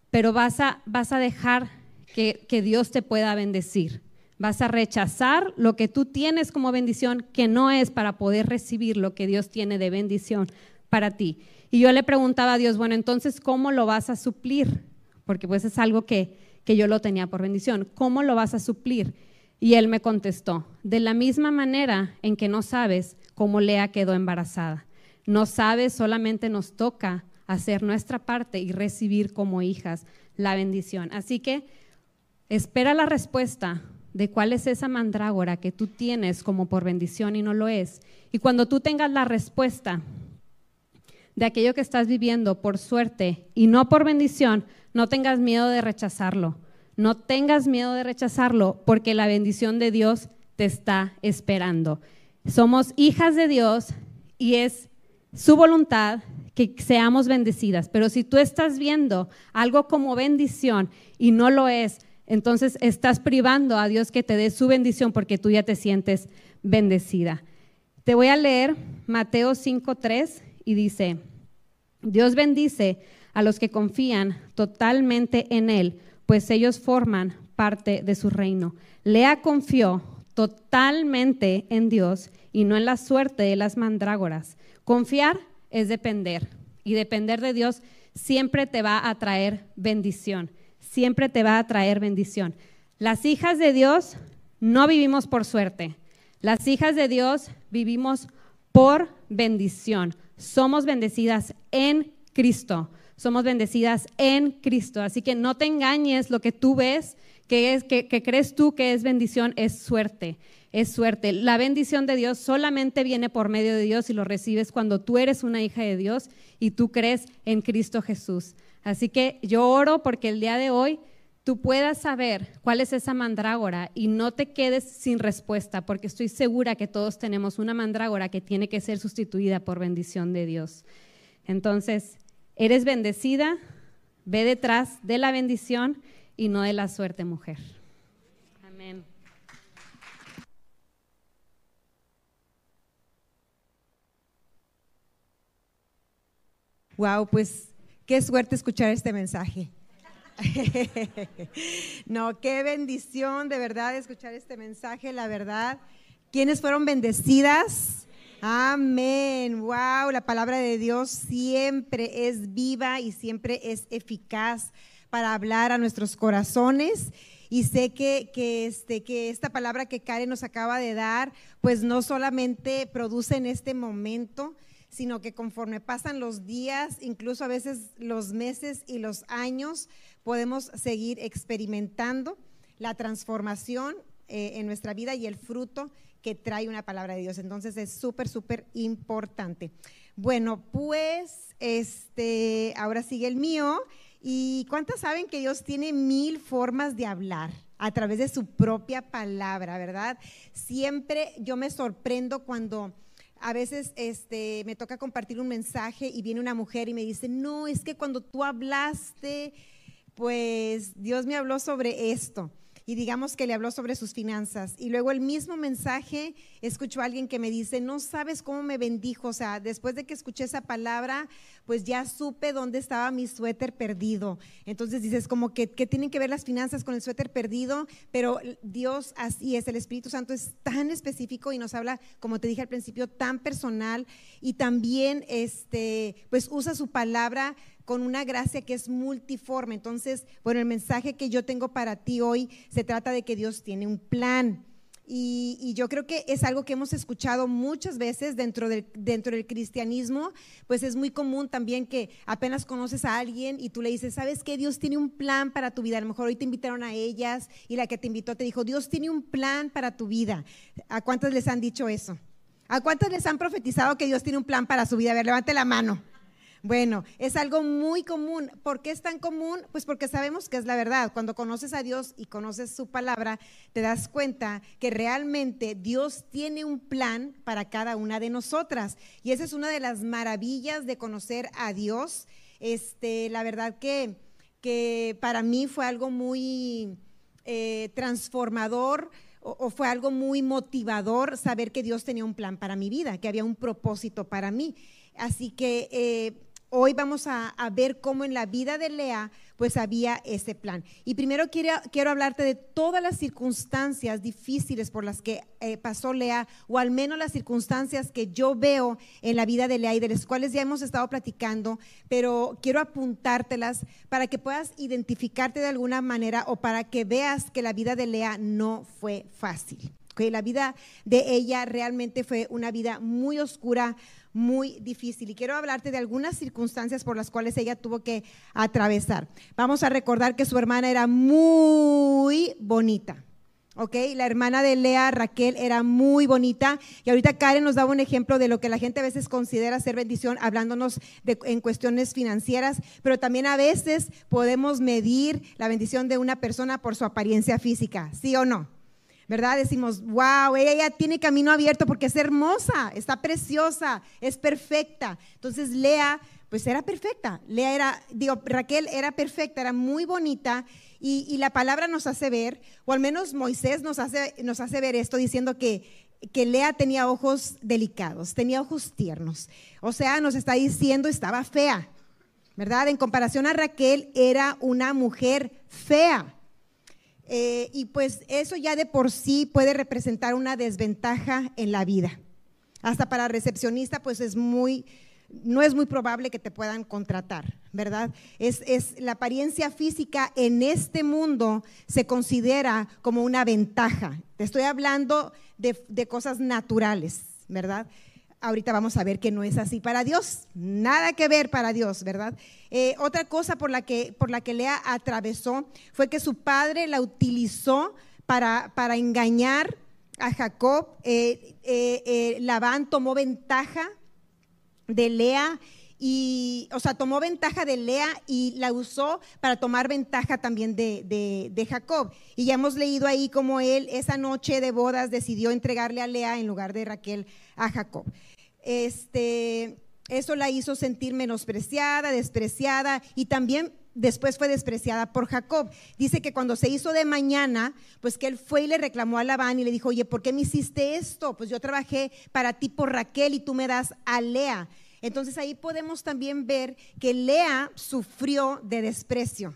pero vas a, vas a dejar que, que Dios te pueda bendecir. Vas a rechazar lo que tú tienes como bendición, que no es para poder recibir lo que Dios tiene de bendición para ti. Y yo le preguntaba a Dios, bueno, entonces, ¿cómo lo vas a suplir? Porque pues es algo que, que yo lo tenía por bendición. ¿Cómo lo vas a suplir? Y él me contestó, de la misma manera en que no sabes cómo Lea quedó embarazada. No sabes, solamente nos toca hacer nuestra parte y recibir como hijas la bendición. Así que espera la respuesta de cuál es esa mandrágora que tú tienes como por bendición y no lo es. Y cuando tú tengas la respuesta de aquello que estás viviendo por suerte y no por bendición, no tengas miedo de rechazarlo. No tengas miedo de rechazarlo porque la bendición de Dios te está esperando. Somos hijas de Dios y es su voluntad que seamos bendecidas. Pero si tú estás viendo algo como bendición y no lo es, entonces estás privando a Dios que te dé su bendición porque tú ya te sientes bendecida. Te voy a leer Mateo 5.3 y dice, Dios bendice a los que confían totalmente en Él, pues ellos forman parte de su reino. Lea confió totalmente en Dios y no en la suerte de las mandrágoras. Confiar es depender y depender de Dios siempre te va a traer bendición siempre te va a traer bendición. Las hijas de Dios no vivimos por suerte. Las hijas de Dios vivimos por bendición. Somos bendecidas en Cristo. Somos bendecidas en Cristo. Así que no te engañes lo que tú ves, que, es, que, crees tú que es bendición, es suerte. Es suerte. La bendición de Dios solamente viene por medio de Dios y lo recibes cuando tú eres una hija de Dios y tú crees en Cristo Jesús. Así que yo oro porque el día de hoy tú puedas saber cuál es esa mandrágora y no te quedes sin respuesta, porque estoy segura que todos tenemos una mandrágora que tiene que ser sustituida por bendición de Dios. Entonces, eres bendecida, ve detrás de la bendición y no de la suerte, mujer. Amén. Wow, pues Qué suerte escuchar este mensaje. no, qué bendición de verdad escuchar este mensaje, la verdad. ¿Quiénes fueron bendecidas? Amén. Wow, la palabra de Dios siempre es viva y siempre es eficaz para hablar a nuestros corazones. Y sé que, que, este, que esta palabra que Karen nos acaba de dar, pues no solamente produce en este momento, sino que conforme pasan los días, incluso a veces los meses y los años, podemos seguir experimentando la transformación eh, en nuestra vida y el fruto que trae una palabra de Dios. Entonces es súper, súper importante. Bueno, pues este, ahora sigue el mío. ¿Y cuántas saben que Dios tiene mil formas de hablar? a través de su propia palabra, ¿verdad? Siempre yo me sorprendo cuando a veces este, me toca compartir un mensaje y viene una mujer y me dice, no, es que cuando tú hablaste, pues Dios me habló sobre esto y digamos que le habló sobre sus finanzas. Y luego el mismo mensaje, escucho a alguien que me dice, no sabes cómo me bendijo. O sea, después de que escuché esa palabra, pues ya supe dónde estaba mi suéter perdido. Entonces dices, como que, tienen que ver las finanzas con el suéter perdido, pero Dios así es, el Espíritu Santo es tan específico y nos habla, como te dije al principio, tan personal y también, este, pues usa su palabra con una gracia que es multiforme. Entonces, bueno, el mensaje que yo tengo para ti hoy se trata de que Dios tiene un plan. Y, yo creo que es algo que hemos escuchado muchas veces dentro del, dentro del cristianismo, pues es muy común también que apenas conoces a alguien y tú le dices, ¿sabes qué? Dios tiene un plan para tu vida. A lo mejor hoy te invitaron a ellas y la que te invitó te dijo, Dios tiene un plan para tu vida. ¿A cuántas les han dicho eso? ¿A cuántas les han profetizado que Dios tiene un plan para su vida? A ver, levante la mano. Bueno, es algo muy común. ¿Por qué es tan común? Pues porque sabemos que es la verdad. Cuando conoces a Dios y conoces su palabra, te das cuenta que realmente Dios tiene un plan para cada una de nosotras. Y esa es una de las maravillas de conocer a Dios. Este, la verdad que, que para mí fue algo muy eh, transformador o, fue algo muy motivador saber que Dios tenía un plan para mi vida, que había un propósito para mí. Así que eh, hoy vamos a, ver cómo en la vida de Lea, pues había ese plan. Y primero quiero, quiero hablarte de todas las circunstancias difíciles por las que eh, pasó Lea, o al menos las circunstancias que yo veo en la vida de Lea y de las cuales ya hemos estado platicando, pero quiero apuntártelas para que puedas identificarte de alguna manera o para que veas que la vida de Lea no fue fácil. Que La vida de ella realmente fue una vida muy oscura, muy difícil. Y quiero hablarte de algunas circunstancias por las cuales ella tuvo que atravesar. Vamos a recordar que su hermana era muy bonita. ¿ok? La hermana de Lea, Raquel, era muy bonita. Y ahorita Karen nos daba un ejemplo de lo que la gente a veces considera ser bendición, hablándonos de, en cuestiones financieras, pero también a veces podemos medir la bendición de una persona por su apariencia física, ¿sí o no? ¿Verdad? Decimos, wow, ella tiene camino abierto porque es hermosa, está preciosa, es perfecta. Entonces Lea, pues era perfecta. Lea era, digo, Raquel era perfecta, era muy bonita y, la palabra nos hace ver, o al menos Moisés nos hace, nos hace ver esto diciendo que, que Lea tenía ojos delicados, tenía ojos tiernos. O sea, nos está diciendo, estaba fea, ¿verdad? En comparación a Raquel, era una mujer fea. Eh, y pues eso ya de por sí puede representar una desventaja en la vida. Hasta para recepcionista, pues es muy, no es muy probable que te puedan contratar, ¿verdad? Es, la apariencia física en este mundo se considera como una ventaja. Te estoy hablando de, de cosas naturales, ¿verdad? Ahorita vamos a ver que no es así para Dios, nada que ver para Dios, ¿verdad? Eh, otra cosa por la, que, por la que Lea atravesó fue que su padre la utilizó para, para engañar a Jacob. Eh, eh, Labán tomó ventaja de Lea y, o sea, tomó ventaja de Lea y la usó para tomar ventaja también de, de, Jacob. Y ya hemos leído ahí cómo él esa noche de bodas decidió entregarle a Lea en lugar de Raquel a Jacob este, eso la hizo sentir menospreciada, despreciada y también después fue despreciada por Jacob. Dice que cuando se hizo de mañana, pues que él fue y le reclamó a Labán y le dijo, oye, ¿por qué me hiciste esto? Pues yo trabajé para ti por Raquel y tú me das a Lea. Entonces ahí podemos también ver que Lea sufrió de desprecio.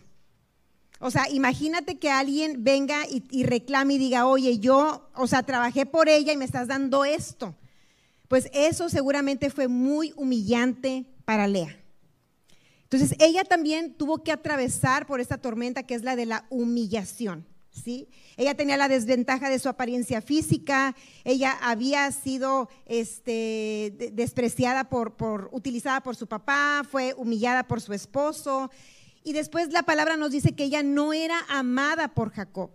O sea, imagínate que alguien venga y, reclame y diga, oye, yo, o sea, trabajé por ella y me estás dando esto pues eso seguramente fue muy humillante para Lea. Entonces ella también tuvo que atravesar por esta tormenta que es la de la humillación. ¿Sí? Ella tenía la desventaja de su apariencia física, ella había sido este, despreciada por, por, utilizada por su papá, fue humillada por su esposo. Y después la palabra nos dice que ella no era amada por Jacob.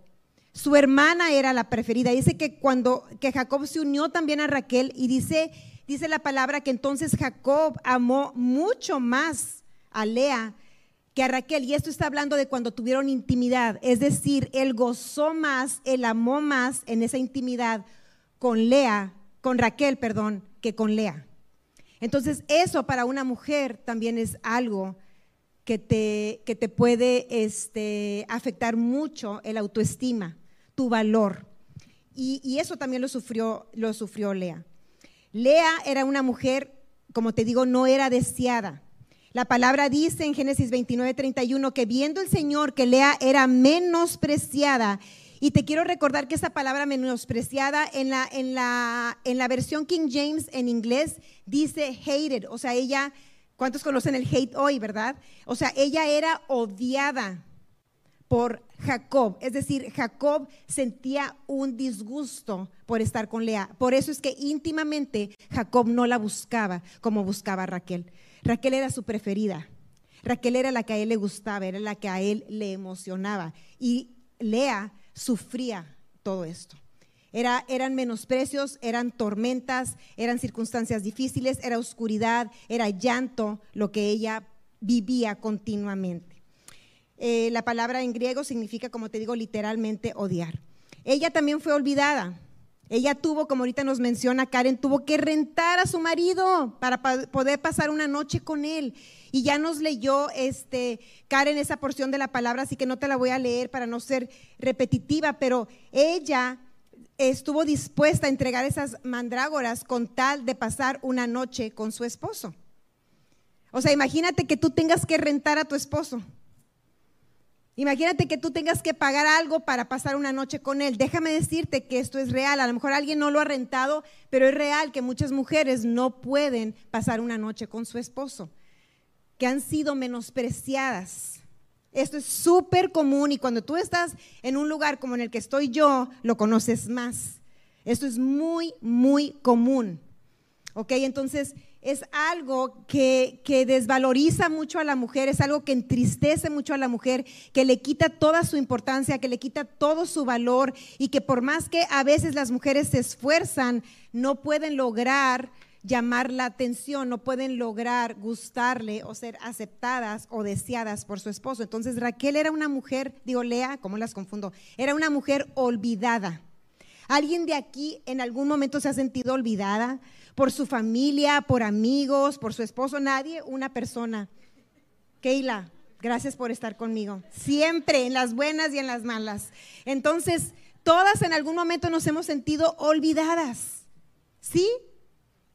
Su hermana era la preferida. Dice que cuando que Jacob se unió también a Raquel y dice, dice la palabra que entonces Jacob amó mucho más a Lea que a Raquel. Y esto está hablando de cuando tuvieron intimidad. Es decir, él gozó más, él amó más en esa intimidad con Lea, con Raquel, perdón, que con Lea. Entonces, eso para una mujer también es algo que te, que te puede este, afectar mucho el autoestima tu valor. Y, eso también lo sufrió, lo sufrió Lea. Lea era una mujer, como te digo, no era deseada. La palabra dice en Génesis 29, 31 que viendo el Señor que Lea era menospreciada, y te quiero recordar que esa palabra menospreciada en la, en la, en la versión King James en inglés dice hated, o sea, ella, ¿cuántos conocen el hate hoy, verdad? O sea, ella era odiada por Jacob. Es decir, Jacob sentía un disgusto por estar con Lea. Por eso es que íntimamente Jacob no la buscaba como buscaba Raquel. Raquel era su preferida. Raquel era la que a él le gustaba, era la que a él le emocionaba. Y Lea sufría todo esto. Era, eran menosprecios, eran tormentas, eran circunstancias difíciles, era oscuridad, era llanto lo que ella vivía continuamente. Eh, la palabra en griego significa, como te digo, literalmente odiar. Ella también fue olvidada. Ella tuvo, como ahorita nos menciona Karen, tuvo que rentar a su marido para poder pasar una noche con él. Y ya nos leyó este, Karen esa porción de la palabra, así que no te la voy a leer para no ser repetitiva, pero ella estuvo dispuesta a entregar esas mandrágoras con tal de pasar una noche con su esposo. O sea, imagínate que tú tengas que rentar a tu esposo. Imagínate que tú tengas que pagar algo para pasar una noche con él. Déjame decirte que esto es real. A lo mejor alguien no lo ha rentado, pero es real que muchas mujeres no pueden pasar una noche con su esposo, que han sido menospreciadas. Esto es súper común y cuando tú estás en un lugar como en el que estoy yo, lo conoces más. Esto es muy, muy común. ¿Ok? Entonces, es algo que, desvaloriza mucho a la mujer, es algo que entristece mucho a la mujer, que le quita toda su importancia, que le quita todo su valor y que por más que a veces las mujeres se esfuerzan, no pueden lograr llamar la atención, no pueden lograr gustarle o ser aceptadas o deseadas por su esposo. Entonces Raquel era una mujer, digo Lea, ¿cómo las confundo? Era una mujer olvidada. ¿Alguien de aquí en algún momento se ha sentido olvidada? por su familia, por amigos, por su esposo, nadie, una persona. Keila, gracias por estar conmigo. Siempre, en las buenas y en las malas. Entonces, todas en algún momento nos hemos sentido olvidadas. ¿Sí?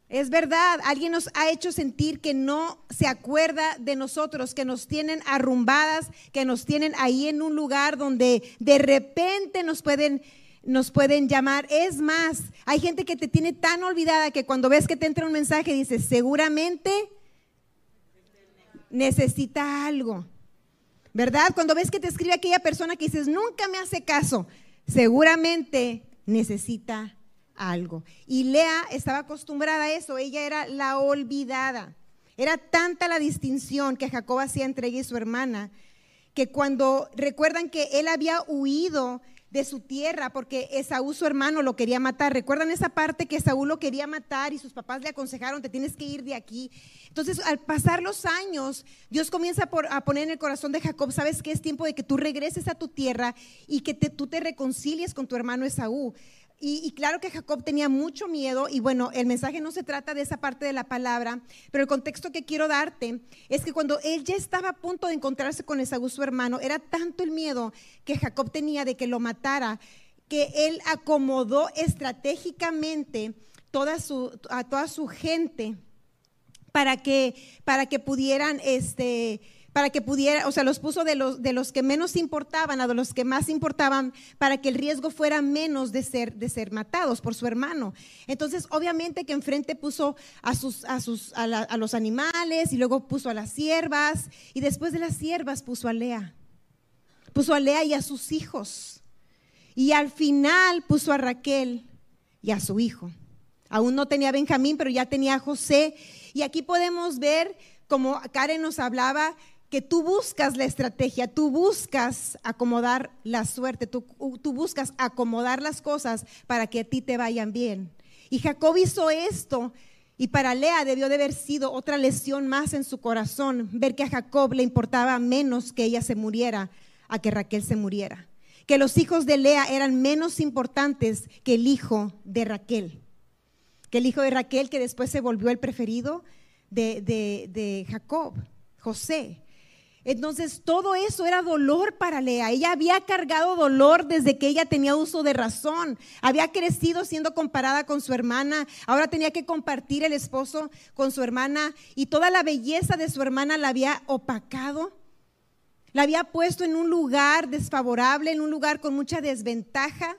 Es verdad, alguien nos ha hecho sentir que no se acuerda de nosotros, que nos tienen arrumbadas, que nos tienen ahí en un lugar donde de repente nos pueden nos pueden llamar. Es más, hay gente que te tiene tan olvidada que cuando ves que te entra un mensaje dices, seguramente necesita algo. ¿Verdad? Cuando ves que te escribe aquella persona que dices, nunca me hace caso, seguramente necesita algo. Y Lea estaba acostumbrada a eso, ella era la olvidada. Era tanta la distinción que Jacob hacía entre ella y su hermana, que cuando recuerdan que él había huido de su tierra porque Esaú, su hermano, lo quería matar. ¿Recuerdan esa parte que Esaú lo quería matar y sus papás le aconsejaron, te tienes que ir de aquí? Entonces, al pasar los años, Dios comienza a poner en el corazón de Jacob, sabes que es tiempo de que tú regreses a tu tierra y que tú te reconcilies con tu hermano Esaú. Y, claro que Jacob tenía mucho miedo y bueno, el mensaje no se trata de esa parte de la palabra, pero el contexto que quiero darte es que cuando él ya estaba a punto de encontrarse con Esaú, su hermano, era tanto el miedo que Jacob tenía de que lo matara, que él acomodó estratégicamente toda su, a toda su gente para que, para que pudieran este, para que pudiera, o sea, los puso de los, de los que menos importaban a de los que más importaban, para que el riesgo fuera menos de ser, de ser matados por su hermano. Entonces, obviamente que enfrente puso a, sus, a, sus, a, los animales y luego puso a las siervas y después de las siervas puso a Lea. Puso a Lea y a sus hijos. Y al final puso a Raquel y a su hijo. Aún no tenía Benjamín, pero ya tenía a José. Y aquí podemos ver, como Karen nos hablaba, que tú buscas la estrategia, tú buscas acomodar la suerte, tú, buscas acomodar las cosas para que a ti te vayan bien. Y Jacob hizo esto y para Lea debió de haber sido otra lesión más en su corazón, ver que a Jacob le importaba menos que ella se muriera a que Raquel se muriera. Que los hijos de Lea eran menos importantes que el hijo de Raquel. Que el hijo de Raquel que después se volvió el preferido de, de Jacob, José. Entonces todo eso era dolor para Lea. Ella había cargado dolor desde que ella tenía uso de razón. Había crecido siendo comparada con su hermana. Ahora tenía que compartir el esposo con su hermana y toda la belleza de su hermana la había opacado. La había puesto en un lugar desfavorable, en un lugar con mucha desventaja.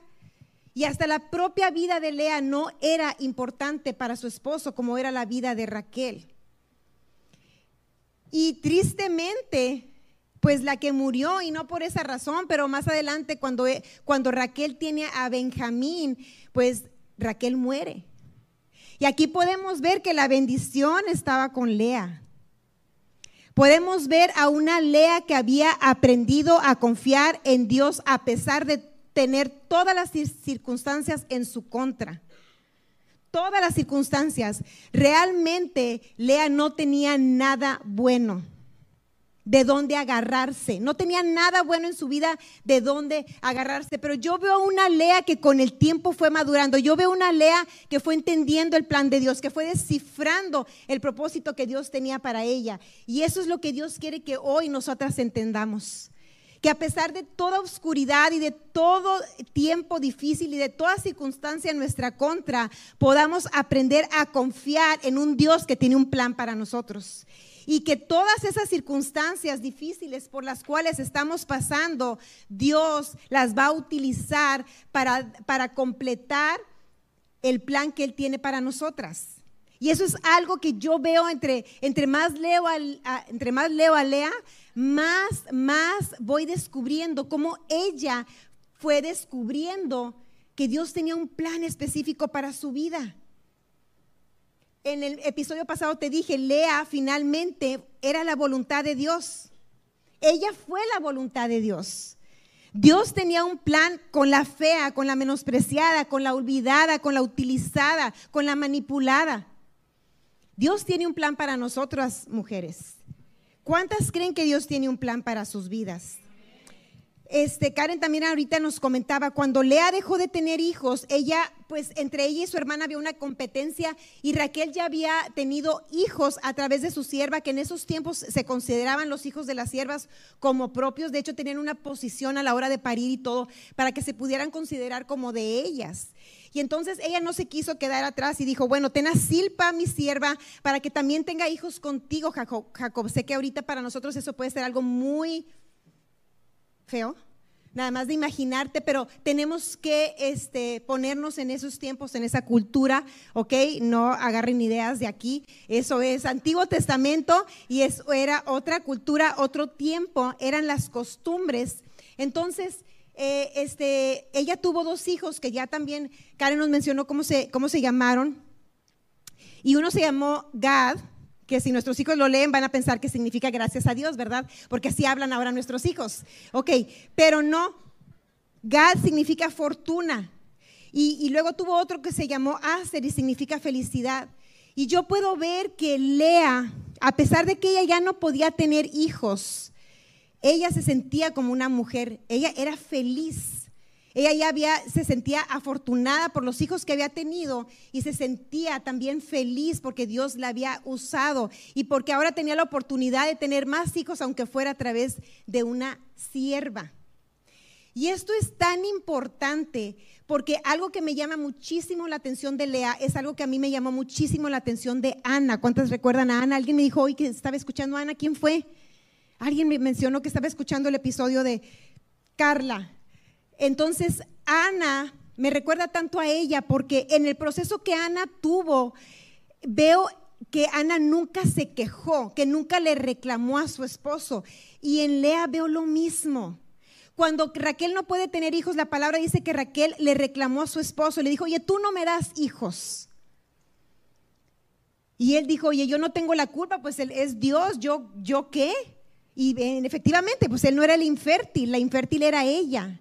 Y hasta la propia vida de Lea no era importante para su esposo como era la vida de Raquel. Y tristemente, pues la que murió, y no por esa razón, pero más adelante cuando, e, cuando Raquel tiene a Benjamín, pues Raquel muere. Y aquí podemos ver que la bendición estaba con Lea. Podemos ver a una Lea que había aprendido a confiar en Dios a pesar de tener todas las circunstancias en su contra todas las circunstancias, realmente Lea no tenía nada bueno de dónde agarrarse. No tenía nada bueno en su vida de dónde agarrarse. Pero yo veo una Lea que con el tiempo fue madurando. Yo veo una Lea que fue entendiendo el plan de Dios, que fue descifrando el propósito que Dios tenía para ella. Y eso es lo que Dios quiere que hoy nosotras entendamos que a pesar de toda oscuridad y de todo tiempo difícil y de toda circunstancia en nuestra contra, podamos aprender a confiar en un Dios que tiene un plan para nosotros. Y que todas esas circunstancias difíciles por las cuales estamos pasando, Dios las va a utilizar para, para completar el plan que Él tiene para nosotras. Y eso es algo que yo veo entre, entre, más, leo a, entre más leo a Lea, más, más voy descubriendo cómo ella fue descubriendo que Dios tenía un plan específico para su vida. En el episodio pasado te dije, Lea finalmente era la voluntad de Dios. Ella fue la voluntad de Dios. Dios tenía un plan con la fea, con la menospreciada, con la olvidada, con la utilizada, con la manipulada. Dios tiene un plan para nosotras mujeres. ¿Cuántas creen que Dios tiene un plan para sus vidas? Este, Karen también ahorita nos comentaba, cuando Lea dejó de tener hijos, ella, pues entre ella y su hermana había una competencia y Raquel ya había tenido hijos a través de su sierva, que en esos tiempos se consideraban los hijos de las siervas como propios, de hecho tenían una posición a la hora de parir y todo, para que se pudieran considerar como de ellas. Y entonces ella no se quiso quedar atrás y dijo, bueno, ten a Silpa, mi sierva, para que también tenga hijos contigo, Jacob. Jacob. Sé que ahorita para nosotros eso puede ser algo muy nada más de imaginarte, pero tenemos que este, ponernos en esos tiempos, en esa cultura, ¿ok? No agarren ideas de aquí. Eso es Antiguo Testamento y eso era otra cultura, otro tiempo, eran las costumbres. Entonces, eh, este, ella tuvo dos hijos que ya también, Karen nos mencionó cómo se, cómo se llamaron. Y uno se llamó Gad, que si nuestros hijos lo leen van a pensar que significa gracias a Dios, ¿verdad? Porque así hablan ahora nuestros hijos. Ok, pero no. Gad significa fortuna. Y, luego tuvo otro que se llamó Aser y significa felicidad. Y yo puedo ver que Lea, a pesar de que ella ya no podía tener hijos, ella se sentía como una mujer, ella era feliz ella ya había, se sentía afortunada por los hijos que había tenido y se sentía también feliz porque Dios la había usado y porque ahora tenía la oportunidad de tener más hijos, aunque fuera a través de una sierva. Y esto es tan importante porque algo que me llama muchísimo la atención de Lea es algo que a mí me llamó muchísimo la atención de Ana. ¿Cuántas recuerdan a Ana? Alguien me dijo hoy que estaba escuchando a Ana. ¿Quién fue? Alguien me mencionó que estaba escuchando el episodio de Carla. Entonces, Ana me recuerda tanto a ella porque en el proceso que Ana tuvo, veo que Ana nunca se quejó, que nunca le reclamó a su esposo. Y en Lea veo lo mismo. Cuando Raquel no puede tener hijos, la palabra dice que Raquel le reclamó a su esposo, le dijo, oye, tú no me das hijos. Y él dijo, oye, yo no tengo la culpa, pues él es Dios, yo, yo qué. Y efectivamente, pues él no era el infértil, la infértil era ella.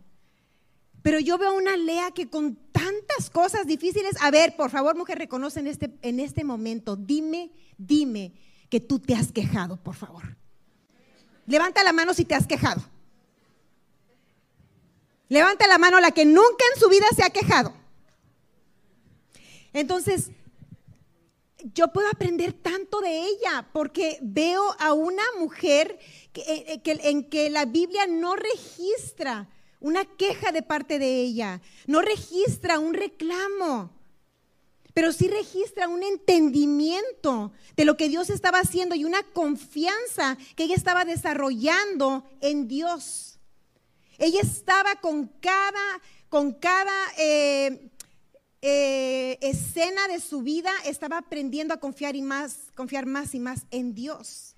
Pero yo veo una Lea que con tantas cosas difíciles, a ver, por favor, mujer, reconoce en este, en este momento, dime, dime que tú te has quejado, por favor. Levanta la mano si te has quejado. Levanta la mano la que nunca en su vida se ha quejado. Entonces, yo puedo aprender tanto de ella porque veo a una mujer que, eh, en que la Biblia no registra una queja de parte de ella, no registra un reclamo, pero sí registra un entendimiento de lo que Dios estaba haciendo y una confianza que ella estaba desarrollando en Dios. Ella estaba con cada, con cada eh, eh, escena de su vida, estaba aprendiendo a confiar y más, confiar más y más en Dios.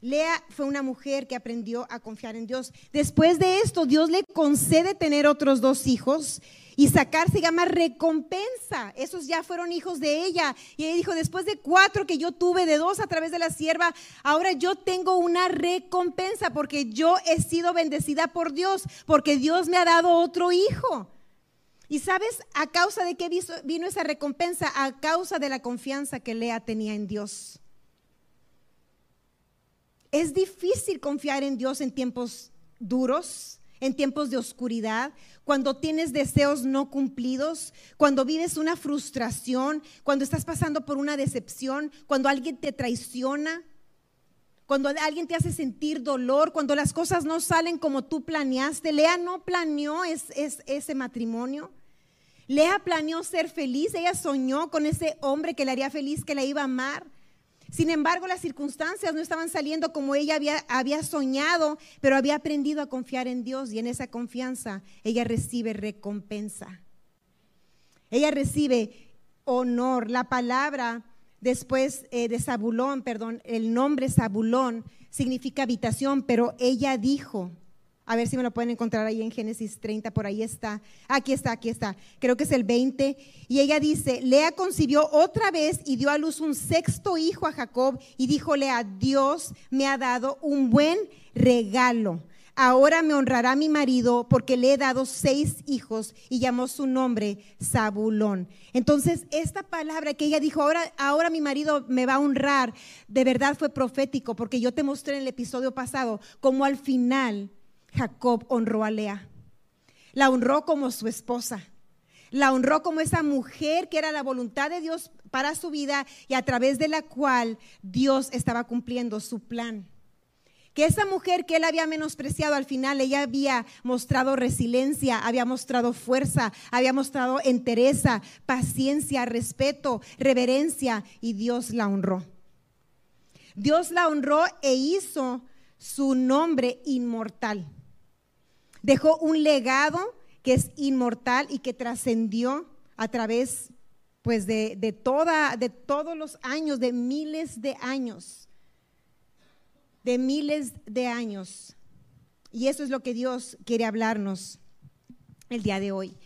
Lea fue una mujer que aprendió a confiar en Dios. Después de esto, Dios le concede tener otros dos hijos y sacar se llama recompensa. Esos ya fueron hijos de ella. Y ella dijo, después de cuatro que yo tuve, de dos a través de la sierva, ahora yo tengo una recompensa porque yo he sido bendecida por Dios, porque Dios me ha dado otro hijo. ¿Y sabes a causa de qué vino esa recompensa? A causa de la confianza que Lea tenía en Dios. Es difícil confiar en Dios en tiempos duros, en tiempos de oscuridad, cuando tienes deseos no cumplidos, cuando vives una frustración, cuando estás pasando por una decepción, cuando alguien te traiciona, cuando alguien te hace sentir dolor, cuando las cosas no salen como tú planeaste. Lea no planeó ese matrimonio. Lea planeó ser feliz, ella soñó con ese hombre que le haría feliz, que la iba a amar. Sin embargo, las circunstancias no estaban saliendo como ella había, soñado, pero había aprendido a confiar en Dios y en esa confianza ella recibe recompensa. Ella recibe honor. La palabra después eh, de Zabulón, perdón, el nombre Zabulón significa habitación, pero ella dijo, a ver si me lo pueden encontrar ahí en Génesis 30, por ahí está. Aquí está, aquí está. Creo que es el 20. Y ella dice, Lea concibió otra vez y dio a luz un sexto hijo a Jacob y dijo, Lea, Dios me ha dado un buen regalo. Ahora me honrará mi marido porque le he dado seis hijos y llamó su nombre Zabulón. Entonces, esta palabra que ella dijo, ahora, ahora mi marido me va a honrar, de verdad fue profético porque yo te mostré en el episodio pasado cómo al final Jacob honró a Lea. La honró como su esposa. La honró como esa mujer que era la voluntad de Dios para su vida y a través de la cual Dios estaba cumpliendo su plan. Que esa mujer que él había menospreciado al final, ella había mostrado resiliencia, había mostrado fuerza, había mostrado entereza, paciencia, respeto, reverencia y Dios la honró. Dios la honró e hizo su nombre inmortal. Dejó un legado que es inmortal y que trascendió a través pues de, de, toda, de todos los años, de miles de años, de miles de años. Y eso es lo que Dios quiere hablarnos el día de hoy.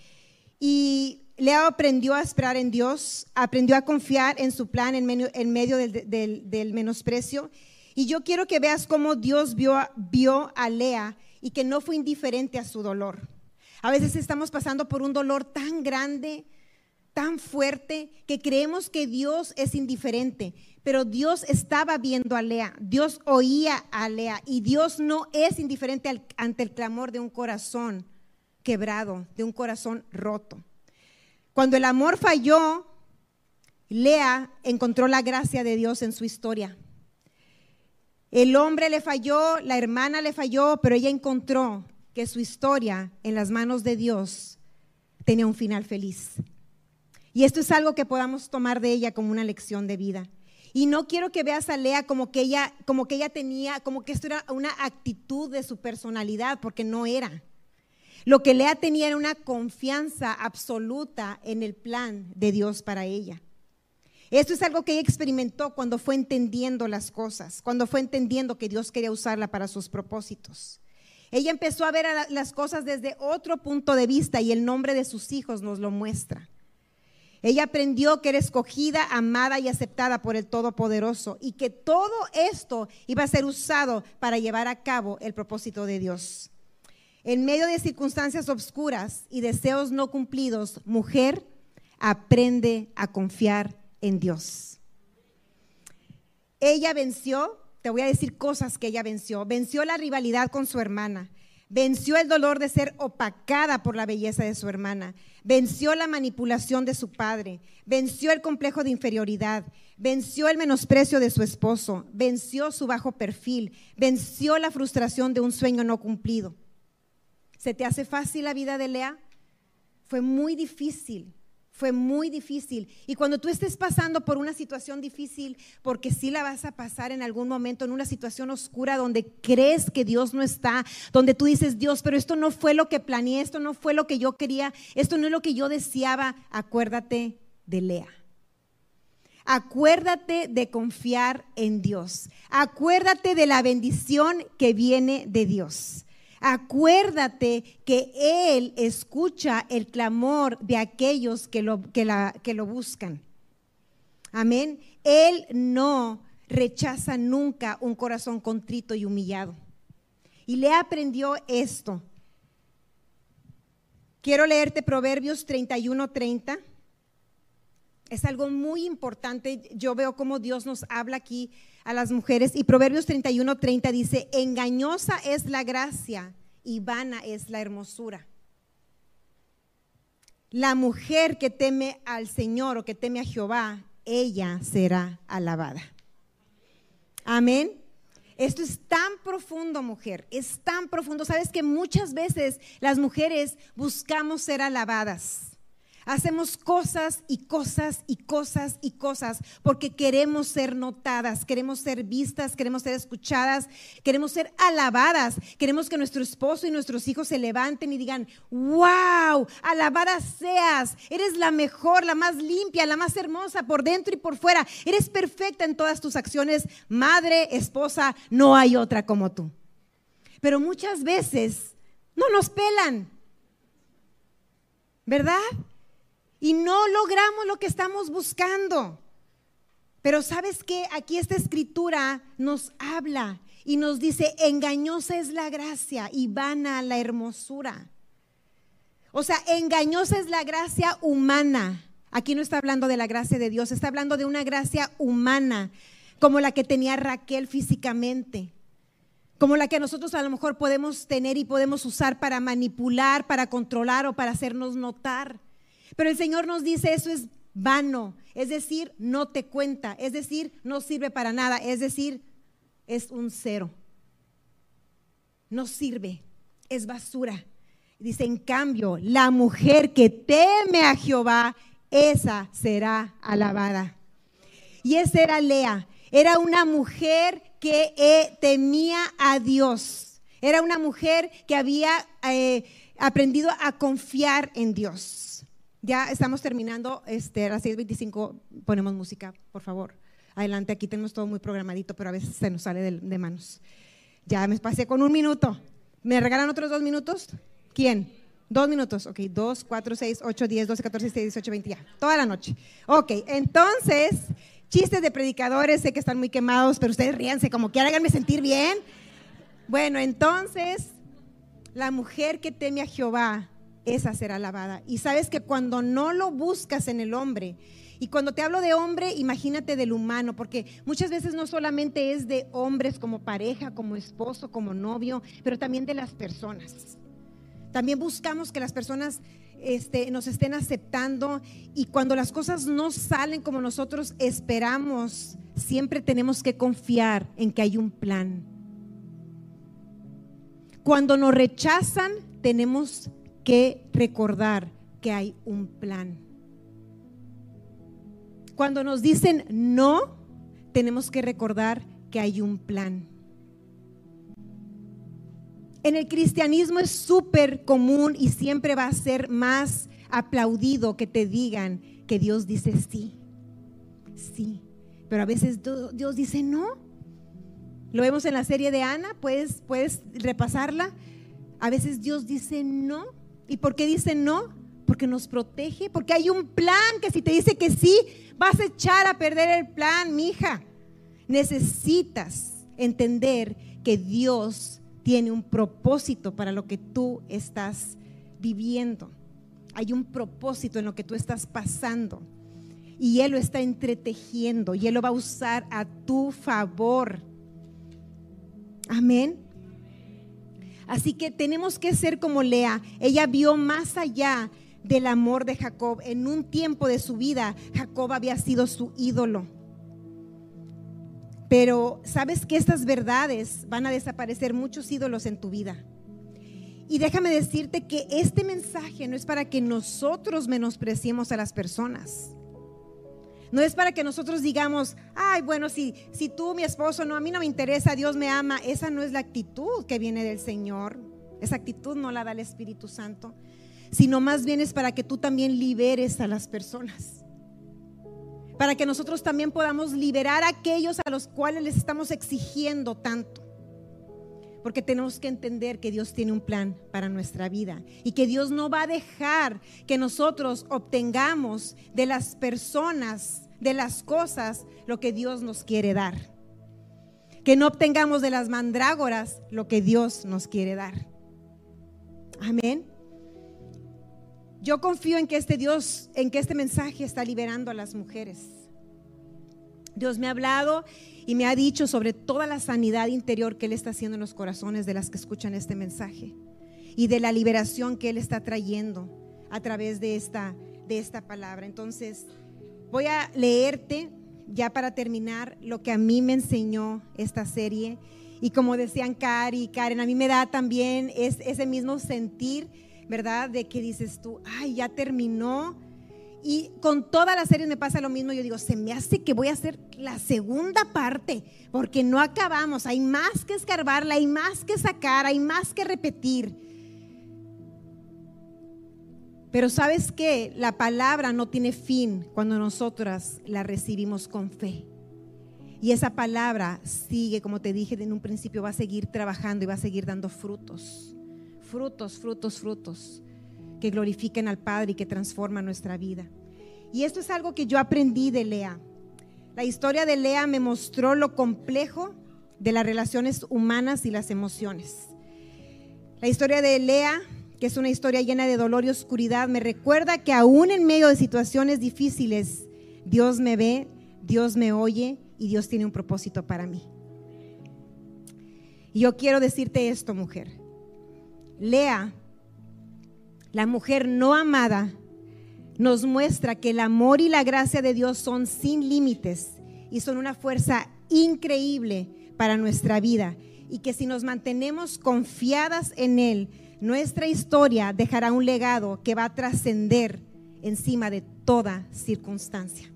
Y Lea aprendió a esperar en Dios, aprendió a confiar en su plan en medio, en medio del, del, menosprecio. Y yo quiero que veas cómo Dios vio, vio a Lea y que no fue indiferente a su dolor. A veces estamos pasando por un dolor tan grande, tan fuerte, que creemos que Dios es indiferente, pero Dios estaba viendo a Lea, Dios oía a Lea y Dios no es indiferente ante el clamor de un corazón quebrado, de un corazón roto. Cuando el amor falló, Lea encontró la gracia de Dios en su historia. El hombre le falló, la hermana le falló, pero ella encontró que su historia en las manos de Dios tenía un final feliz. Y esto es algo que podamos tomar de ella como una lección de vida. Y no quiero que veas a Lea como que ella, como que ella tenía, como que esto era una actitud de su personalidad, porque no era. Lo que Lea tenía era una confianza absoluta en el plan de Dios para ella. Esto es algo que ella experimentó cuando fue entendiendo las cosas, cuando fue entendiendo que Dios quería usarla para sus propósitos. Ella empezó a ver las cosas desde otro punto de vista y el nombre de sus hijos nos lo muestra. Ella aprendió que era escogida, amada y aceptada por el Todopoderoso y que todo esto iba a ser usado para llevar a cabo el propósito de Dios. En medio de circunstancias obscuras y deseos no cumplidos, mujer aprende a confiar en Dios. Ella venció, te voy a decir cosas que ella venció. Venció la rivalidad con su hermana. Venció el dolor de ser opacada por la belleza de su hermana. Venció la manipulación de su padre. Venció el complejo de inferioridad. Venció el menosprecio de su esposo. Venció su bajo perfil. Venció la frustración de un sueño no cumplido. ¿Se te hace fácil la vida de Lea? Fue muy difícil fue muy difícil. Y cuando tú estés pasando por una situación difícil, porque sí la vas a pasar en algún momento, en una situación oscura donde crees que Dios no está, donde tú dices, Dios, pero esto no fue lo que planeé, esto no fue lo que yo quería, esto no es lo que yo deseaba, acuérdate de Lea. Acuérdate de confiar en Dios. Acuérdate de la bendición que viene de Dios. Acuérdate que Él escucha el clamor de aquellos que lo, que la, que lo buscan. Amén. Él no rechaza nunca un corazón contrito y humillado. Y le aprendió esto. Quiero leerte Proverbios 31, 30. Es algo muy importante. Yo veo cómo Dios nos habla aquí a las mujeres. Y Proverbios 31, 30 dice, engañosa es la gracia y vana es la hermosura. La mujer que teme al Señor o que teme a Jehová, ella será alabada. Amén. Esto es tan profundo, mujer, es tan profundo. Sabes que muchas veces las mujeres buscamos ser alabadas. Hacemos cosas y cosas y cosas y cosas porque queremos ser notadas, queremos ser vistas, queremos ser escuchadas, queremos ser alabadas, queremos que nuestro esposo y nuestros hijos se levanten y digan, wow, alabada seas, eres la mejor, la más limpia, la más hermosa por dentro y por fuera, eres perfecta en todas tus acciones, madre, esposa, no hay otra como tú. Pero muchas veces no nos pelan, ¿verdad? Y no logramos lo que estamos buscando. Pero sabes que aquí esta escritura nos habla y nos dice, engañosa es la gracia y vana la hermosura. O sea, engañosa es la gracia humana. Aquí no está hablando de la gracia de Dios, está hablando de una gracia humana, como la que tenía Raquel físicamente, como la que nosotros a lo mejor podemos tener y podemos usar para manipular, para controlar o para hacernos notar. Pero el Señor nos dice eso es vano, es decir, no te cuenta, es decir, no sirve para nada, es decir, es un cero. No sirve, es basura. Dice, en cambio, la mujer que teme a Jehová, esa será alabada. Y esa era Lea. Era una mujer que eh, temía a Dios. Era una mujer que había eh, aprendido a confiar en Dios. Ya estamos terminando, este, a las 6.25 ponemos música, por favor. Adelante, aquí tenemos todo muy programadito, pero a veces se nos sale de, manos. Ya me pasé con un minuto. ¿Me regalan otros dos minutos? ¿Quién? Dos minutos, ok. Dos, cuatro, seis, ocho, diez, doce, catorce, diecisiete, dieciocho, veinte, ya. Toda la noche. Ok, entonces, chistes de predicadores, sé que están muy quemados, pero ustedes ríanse como quieran, háganme sentir bien. Bueno, entonces, la mujer que teme a Jehová esa será alabada. Y sabes que cuando no lo buscas en el hombre, y cuando te hablo de hombre, imagínate del humano, porque muchas veces no solamente es de hombres como pareja, como esposo, como novio, pero también de las personas. También buscamos que las personas este, nos estén aceptando y cuando las cosas no salen como nosotros esperamos, siempre tenemos que confiar en que hay un plan. Cuando nos rechazan, tenemos que recordar que hay un plan. Cuando nos dicen no, tenemos que recordar que hay un plan. En el cristianismo es súper común y siempre va a ser más aplaudido que te digan que Dios dice sí, sí, pero a veces Dios dice no. Lo vemos en la serie de Ana, puedes, puedes repasarla. A veces Dios dice no ¿Y por qué dice no? Porque nos protege, porque hay un plan que si te dice que sí, vas a echar a perder el plan, mija. Necesitas entender que Dios tiene un propósito para lo que tú estás viviendo. Hay un propósito en lo que tú estás pasando. Y Él lo está entretejiendo y Él lo va a usar a tu favor. Amén. Así que tenemos que ser como Lea. Ella vio más allá del amor de Jacob. En un tiempo de su vida, Jacob había sido su ídolo. Pero sabes que estas verdades van a desaparecer muchos ídolos en tu vida. Y déjame decirte que este mensaje no es para que nosotros menospreciemos a las personas. No es para que nosotros digamos, ay, bueno, si, si tú, mi esposo, no, a mí no me interesa, Dios me ama. Esa no es la actitud que viene del Señor. Esa actitud no la da el Espíritu Santo, sino más bien es para que tú también liberes a las personas. Para que nosotros también podamos liberar a aquellos a los cuales les estamos exigiendo tanto. Porque tenemos que entender que Dios tiene un plan para nuestra vida y que Dios no va a dejar que nosotros obtengamos de las personas de las cosas lo que Dios nos quiere dar. Que no obtengamos de las mandrágoras lo que Dios nos quiere dar. Amén. Yo confío en que este Dios, en que este mensaje está liberando a las mujeres. Dios me ha hablado y me ha dicho sobre toda la sanidad interior que Él está haciendo en los corazones de las que escuchan este mensaje y de la liberación que Él está trayendo a través de esta, de esta palabra. Entonces, Voy a leerte ya para terminar, lo que a mí me enseñó esta serie. Y como decían Cari y Karen, a mí me da también es, ese mismo sentir, ¿verdad? De que dices tú, ay, ya terminó. Y con todas las series me pasa lo mismo. Yo digo, se me hace que voy a hacer la segunda parte, porque no acabamos. Hay más que escarbarla, hay más que sacar, hay más que repetir. Pero sabes que la palabra no tiene fin cuando nosotras la recibimos con fe. Y esa palabra sigue, como te dije en un principio, va a seguir trabajando y va a seguir dando frutos. Frutos, frutos, frutos que glorifiquen al Padre y que transforman nuestra vida. Y esto es algo que yo aprendí de Lea. La historia de Lea me mostró lo complejo de las relaciones humanas y las emociones. La historia de Lea que es una historia llena de dolor y oscuridad, me recuerda que aún en medio de situaciones difíciles, Dios me ve, Dios me oye y Dios tiene un propósito para mí. Y yo quiero decirte esto, mujer. Lea, la mujer no amada, nos muestra que el amor y la gracia de Dios son sin límites y son una fuerza increíble para nuestra vida. Y que si nos mantenemos confiadas en Él, nuestra historia dejará un legado que va a trascender encima de toda circunstancia.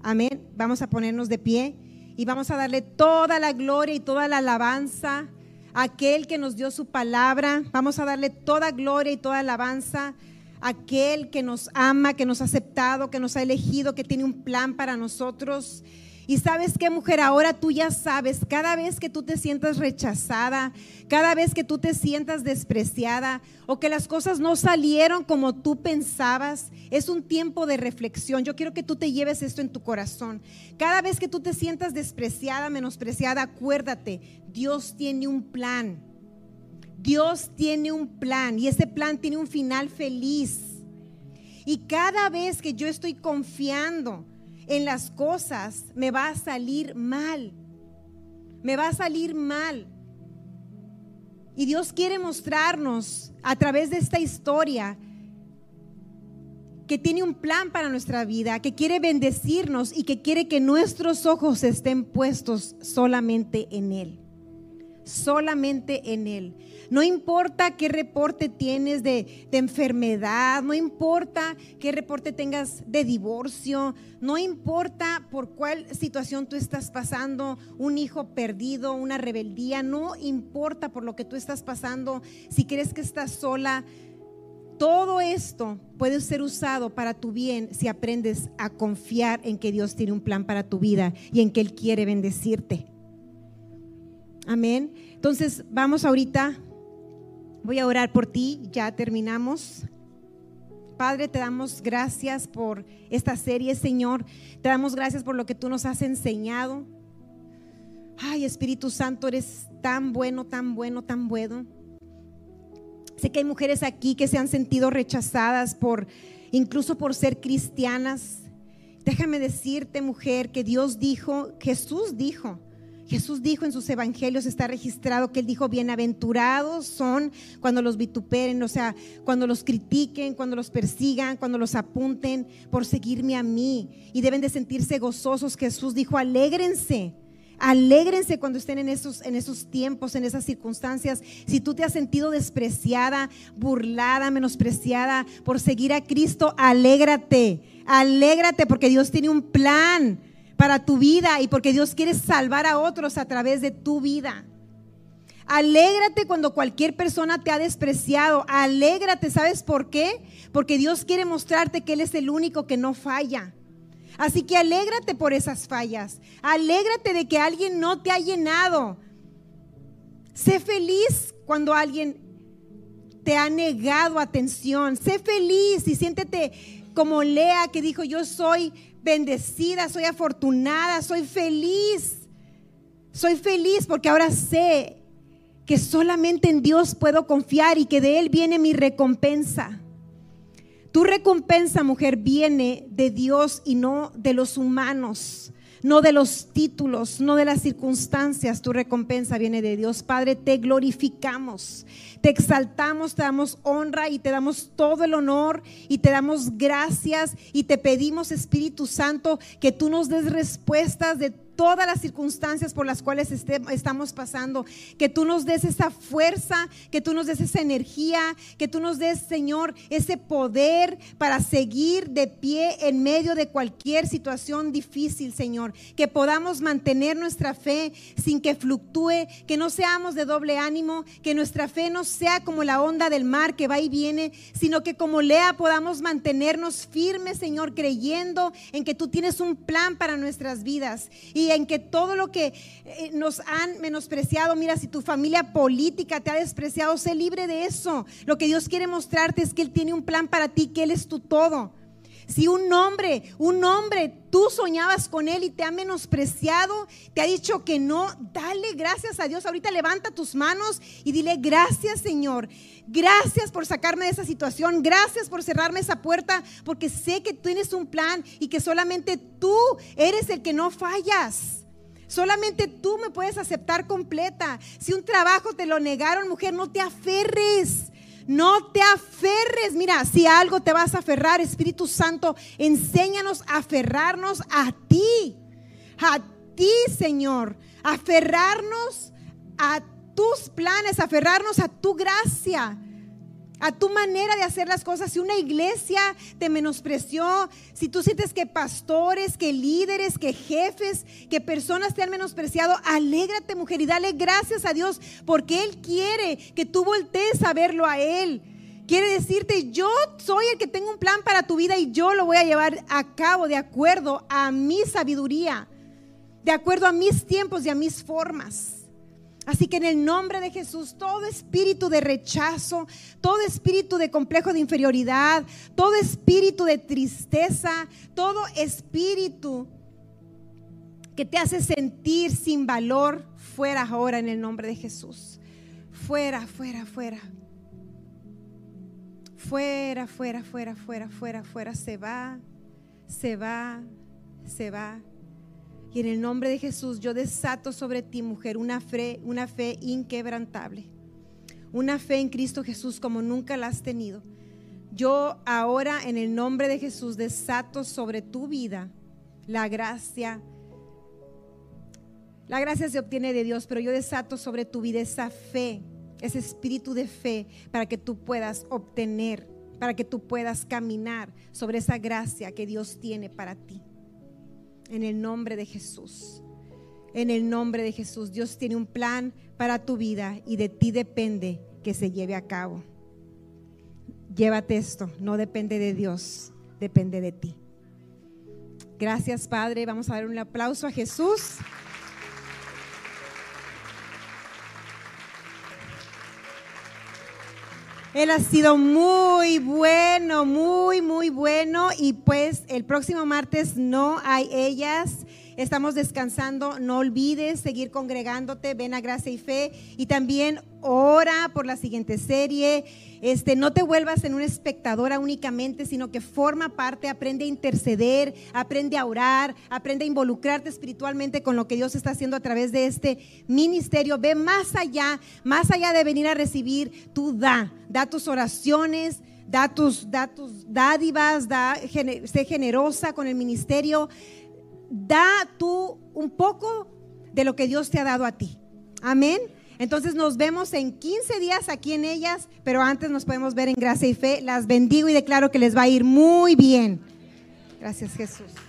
Amén. Vamos a ponernos de pie y vamos a darle toda la gloria y toda la alabanza aquel que nos dio su palabra. Vamos a darle toda gloria y toda alabanza aquel que nos ama, que nos ha aceptado, que nos ha elegido, que tiene un plan para nosotros. Y sabes qué, mujer, ahora tú ya sabes, cada vez que tú te sientas rechazada, cada vez que tú te sientas despreciada o que las cosas no salieron como tú pensabas, es un tiempo de reflexión. Yo quiero que tú te lleves esto en tu corazón. Cada vez que tú te sientas despreciada, menospreciada, acuérdate, Dios tiene un plan. Dios tiene un plan y ese plan tiene un final feliz. Y cada vez que yo estoy confiando, en las cosas, me va a salir mal. Me va a salir mal. Y Dios quiere mostrarnos a través de esta historia que tiene un plan para nuestra vida, que quiere bendecirnos y que quiere que nuestros ojos estén puestos solamente en Él. Solamente en Él. No importa qué reporte tienes de, enfermedad, no importa qué reporte tengas de divorcio, no importa por cuál situación tú estás pasando, un hijo perdido, una rebeldía, no importa por lo que tú estás pasando, si crees que estás sola, todo esto puede ser usado para tu bien si aprendes a confiar en que Dios tiene un plan para tu vida y en que Él quiere bendecirte. Amén. Entonces vamos ahorita Voy a orar por ti, ya terminamos. Padre, te damos gracias por esta serie, Señor. Te damos gracias por lo que tú nos has enseñado. Ay, Espíritu Santo, eres tan bueno, tan bueno, tan bueno. Sé que hay mujeres aquí que se han sentido rechazadas por incluso por ser cristianas. Déjame decirte, mujer, que Dios dijo, Jesús dijo, Jesús dijo en sus evangelios, está registrado que él dijo, bienaventurados son cuando los vituperen, o sea, cuando los critiquen, cuando los persigan, cuando los apunten por seguirme a mí. Y deben de sentirse gozosos. Jesús dijo, alégrense. Alégrense cuando estén en esos, en esos tiempos, en esas circunstancias. Si tú te has sentido despreciada, burlada, menospreciada por seguir a Cristo, alégrate. Alégrate porque Dios tiene un plan para tu vida y porque Dios quiere salvar a otros a través de tu vida. Alégrate cuando cualquier persona te ha despreciado. Alégrate, ¿sabes por qué? Porque Dios quiere mostrarte que Él es el único que no falla. Así que alégrate por esas fallas. Alégrate de que alguien no te ha llenado. Sé feliz cuando alguien te ha negado atención. Sé feliz y siéntete como Lea que dijo, yo soy bendecida, soy afortunada, soy feliz. Soy feliz porque ahora sé que solamente en Dios puedo confiar y que de Él viene mi recompensa. Tu recompensa, mujer, viene de Dios y no de los humanos. No de los títulos, no de las circunstancias. Tu recompensa viene de Dios. Padre, te glorificamos, te exaltamos, te damos honra y te damos todo el honor y te damos gracias y te pedimos, Espíritu Santo, que tú nos des respuestas de todas las circunstancias por las cuales estamos pasando. Que tú nos des esa fuerza, que tú nos des esa energía, que tú nos des, Señor, ese poder para seguir de pie en medio de cualquier situación difícil, Señor. Que podamos mantener nuestra fe sin que fluctúe, que no seamos de doble ánimo, que nuestra fe no sea como la onda del mar que va y viene, sino que como Lea podamos mantenernos firmes, Señor, creyendo en que tú tienes un plan para nuestras vidas. Y en que todo lo que eh, nos han menospreciado, mira, si tu familia política te ha despreciado, sé libre de eso. Lo que Dios quiere mostrarte es que Él tiene un plan para ti, que Él es tu todo. Si un hombre, un hombre, tú soñabas con él y te ha menospreciado, te ha dicho que no, dale gracias a Dios. Ahorita levanta tus manos y dile gracias Señor. Gracias por sacarme de esa situación. Gracias por cerrarme esa puerta porque sé que tienes un plan y que solamente tú eres el que no fallas. Solamente tú me puedes aceptar completa. Si un trabajo te lo negaron, mujer, no te aferres. No te aferres. Mira, si algo te vas a aferrar, Espíritu Santo, enséñanos a aferrarnos a ti. A ti, Señor. Aferrarnos a tus planes, aferrarnos a tu gracia a tu manera de hacer las cosas. Si una iglesia te menospreció, si tú sientes que pastores, que líderes, que jefes, que personas te han menospreciado, alégrate mujer y dale gracias a Dios porque Él quiere que tú voltees a verlo a Él. Quiere decirte, yo soy el que tengo un plan para tu vida y yo lo voy a llevar a cabo de acuerdo a mi sabiduría, de acuerdo a mis tiempos y a mis formas. Así que en el nombre de Jesús, todo espíritu de rechazo, todo espíritu de complejo de inferioridad, todo espíritu de tristeza, todo espíritu que te hace sentir sin valor, fuera ahora en el nombre de Jesús. Fuera, fuera, fuera. Fuera, fuera, fuera, fuera, fuera, fuera. Se va, se va, se va. Y en el nombre de Jesús yo desato sobre ti, mujer, una fe, una fe inquebrantable. Una fe en Cristo Jesús como nunca la has tenido. Yo ahora en el nombre de Jesús desato sobre tu vida la gracia. La gracia se obtiene de Dios, pero yo desato sobre tu vida esa fe, ese espíritu de fe para que tú puedas obtener, para que tú puedas caminar sobre esa gracia que Dios tiene para ti. En el nombre de Jesús. En el nombre de Jesús. Dios tiene un plan para tu vida y de ti depende que se lleve a cabo. Llévate esto. No depende de Dios, depende de ti. Gracias Padre. Vamos a dar un aplauso a Jesús. Él ha sido muy bueno, muy, muy bueno. Y pues el próximo martes no hay ellas. Estamos descansando. No olvides seguir congregándote. Ven a Gracia y Fe. Y también ora por la siguiente serie. Este, no te vuelvas en una espectadora únicamente, sino que forma parte, aprende a interceder, aprende a orar, aprende a involucrarte espiritualmente con lo que Dios está haciendo a través de este ministerio. Ve más allá, más allá de venir a recibir, tú da, da tus oraciones, da tus, da tus dádivas, da, sé generosa con el ministerio, da tú un poco de lo que Dios te ha dado a ti. Amén. Entonces nos vemos en 15 días aquí en ellas, pero antes nos podemos ver en gracia y fe. Las bendigo y declaro que les va a ir muy bien. Gracias Jesús.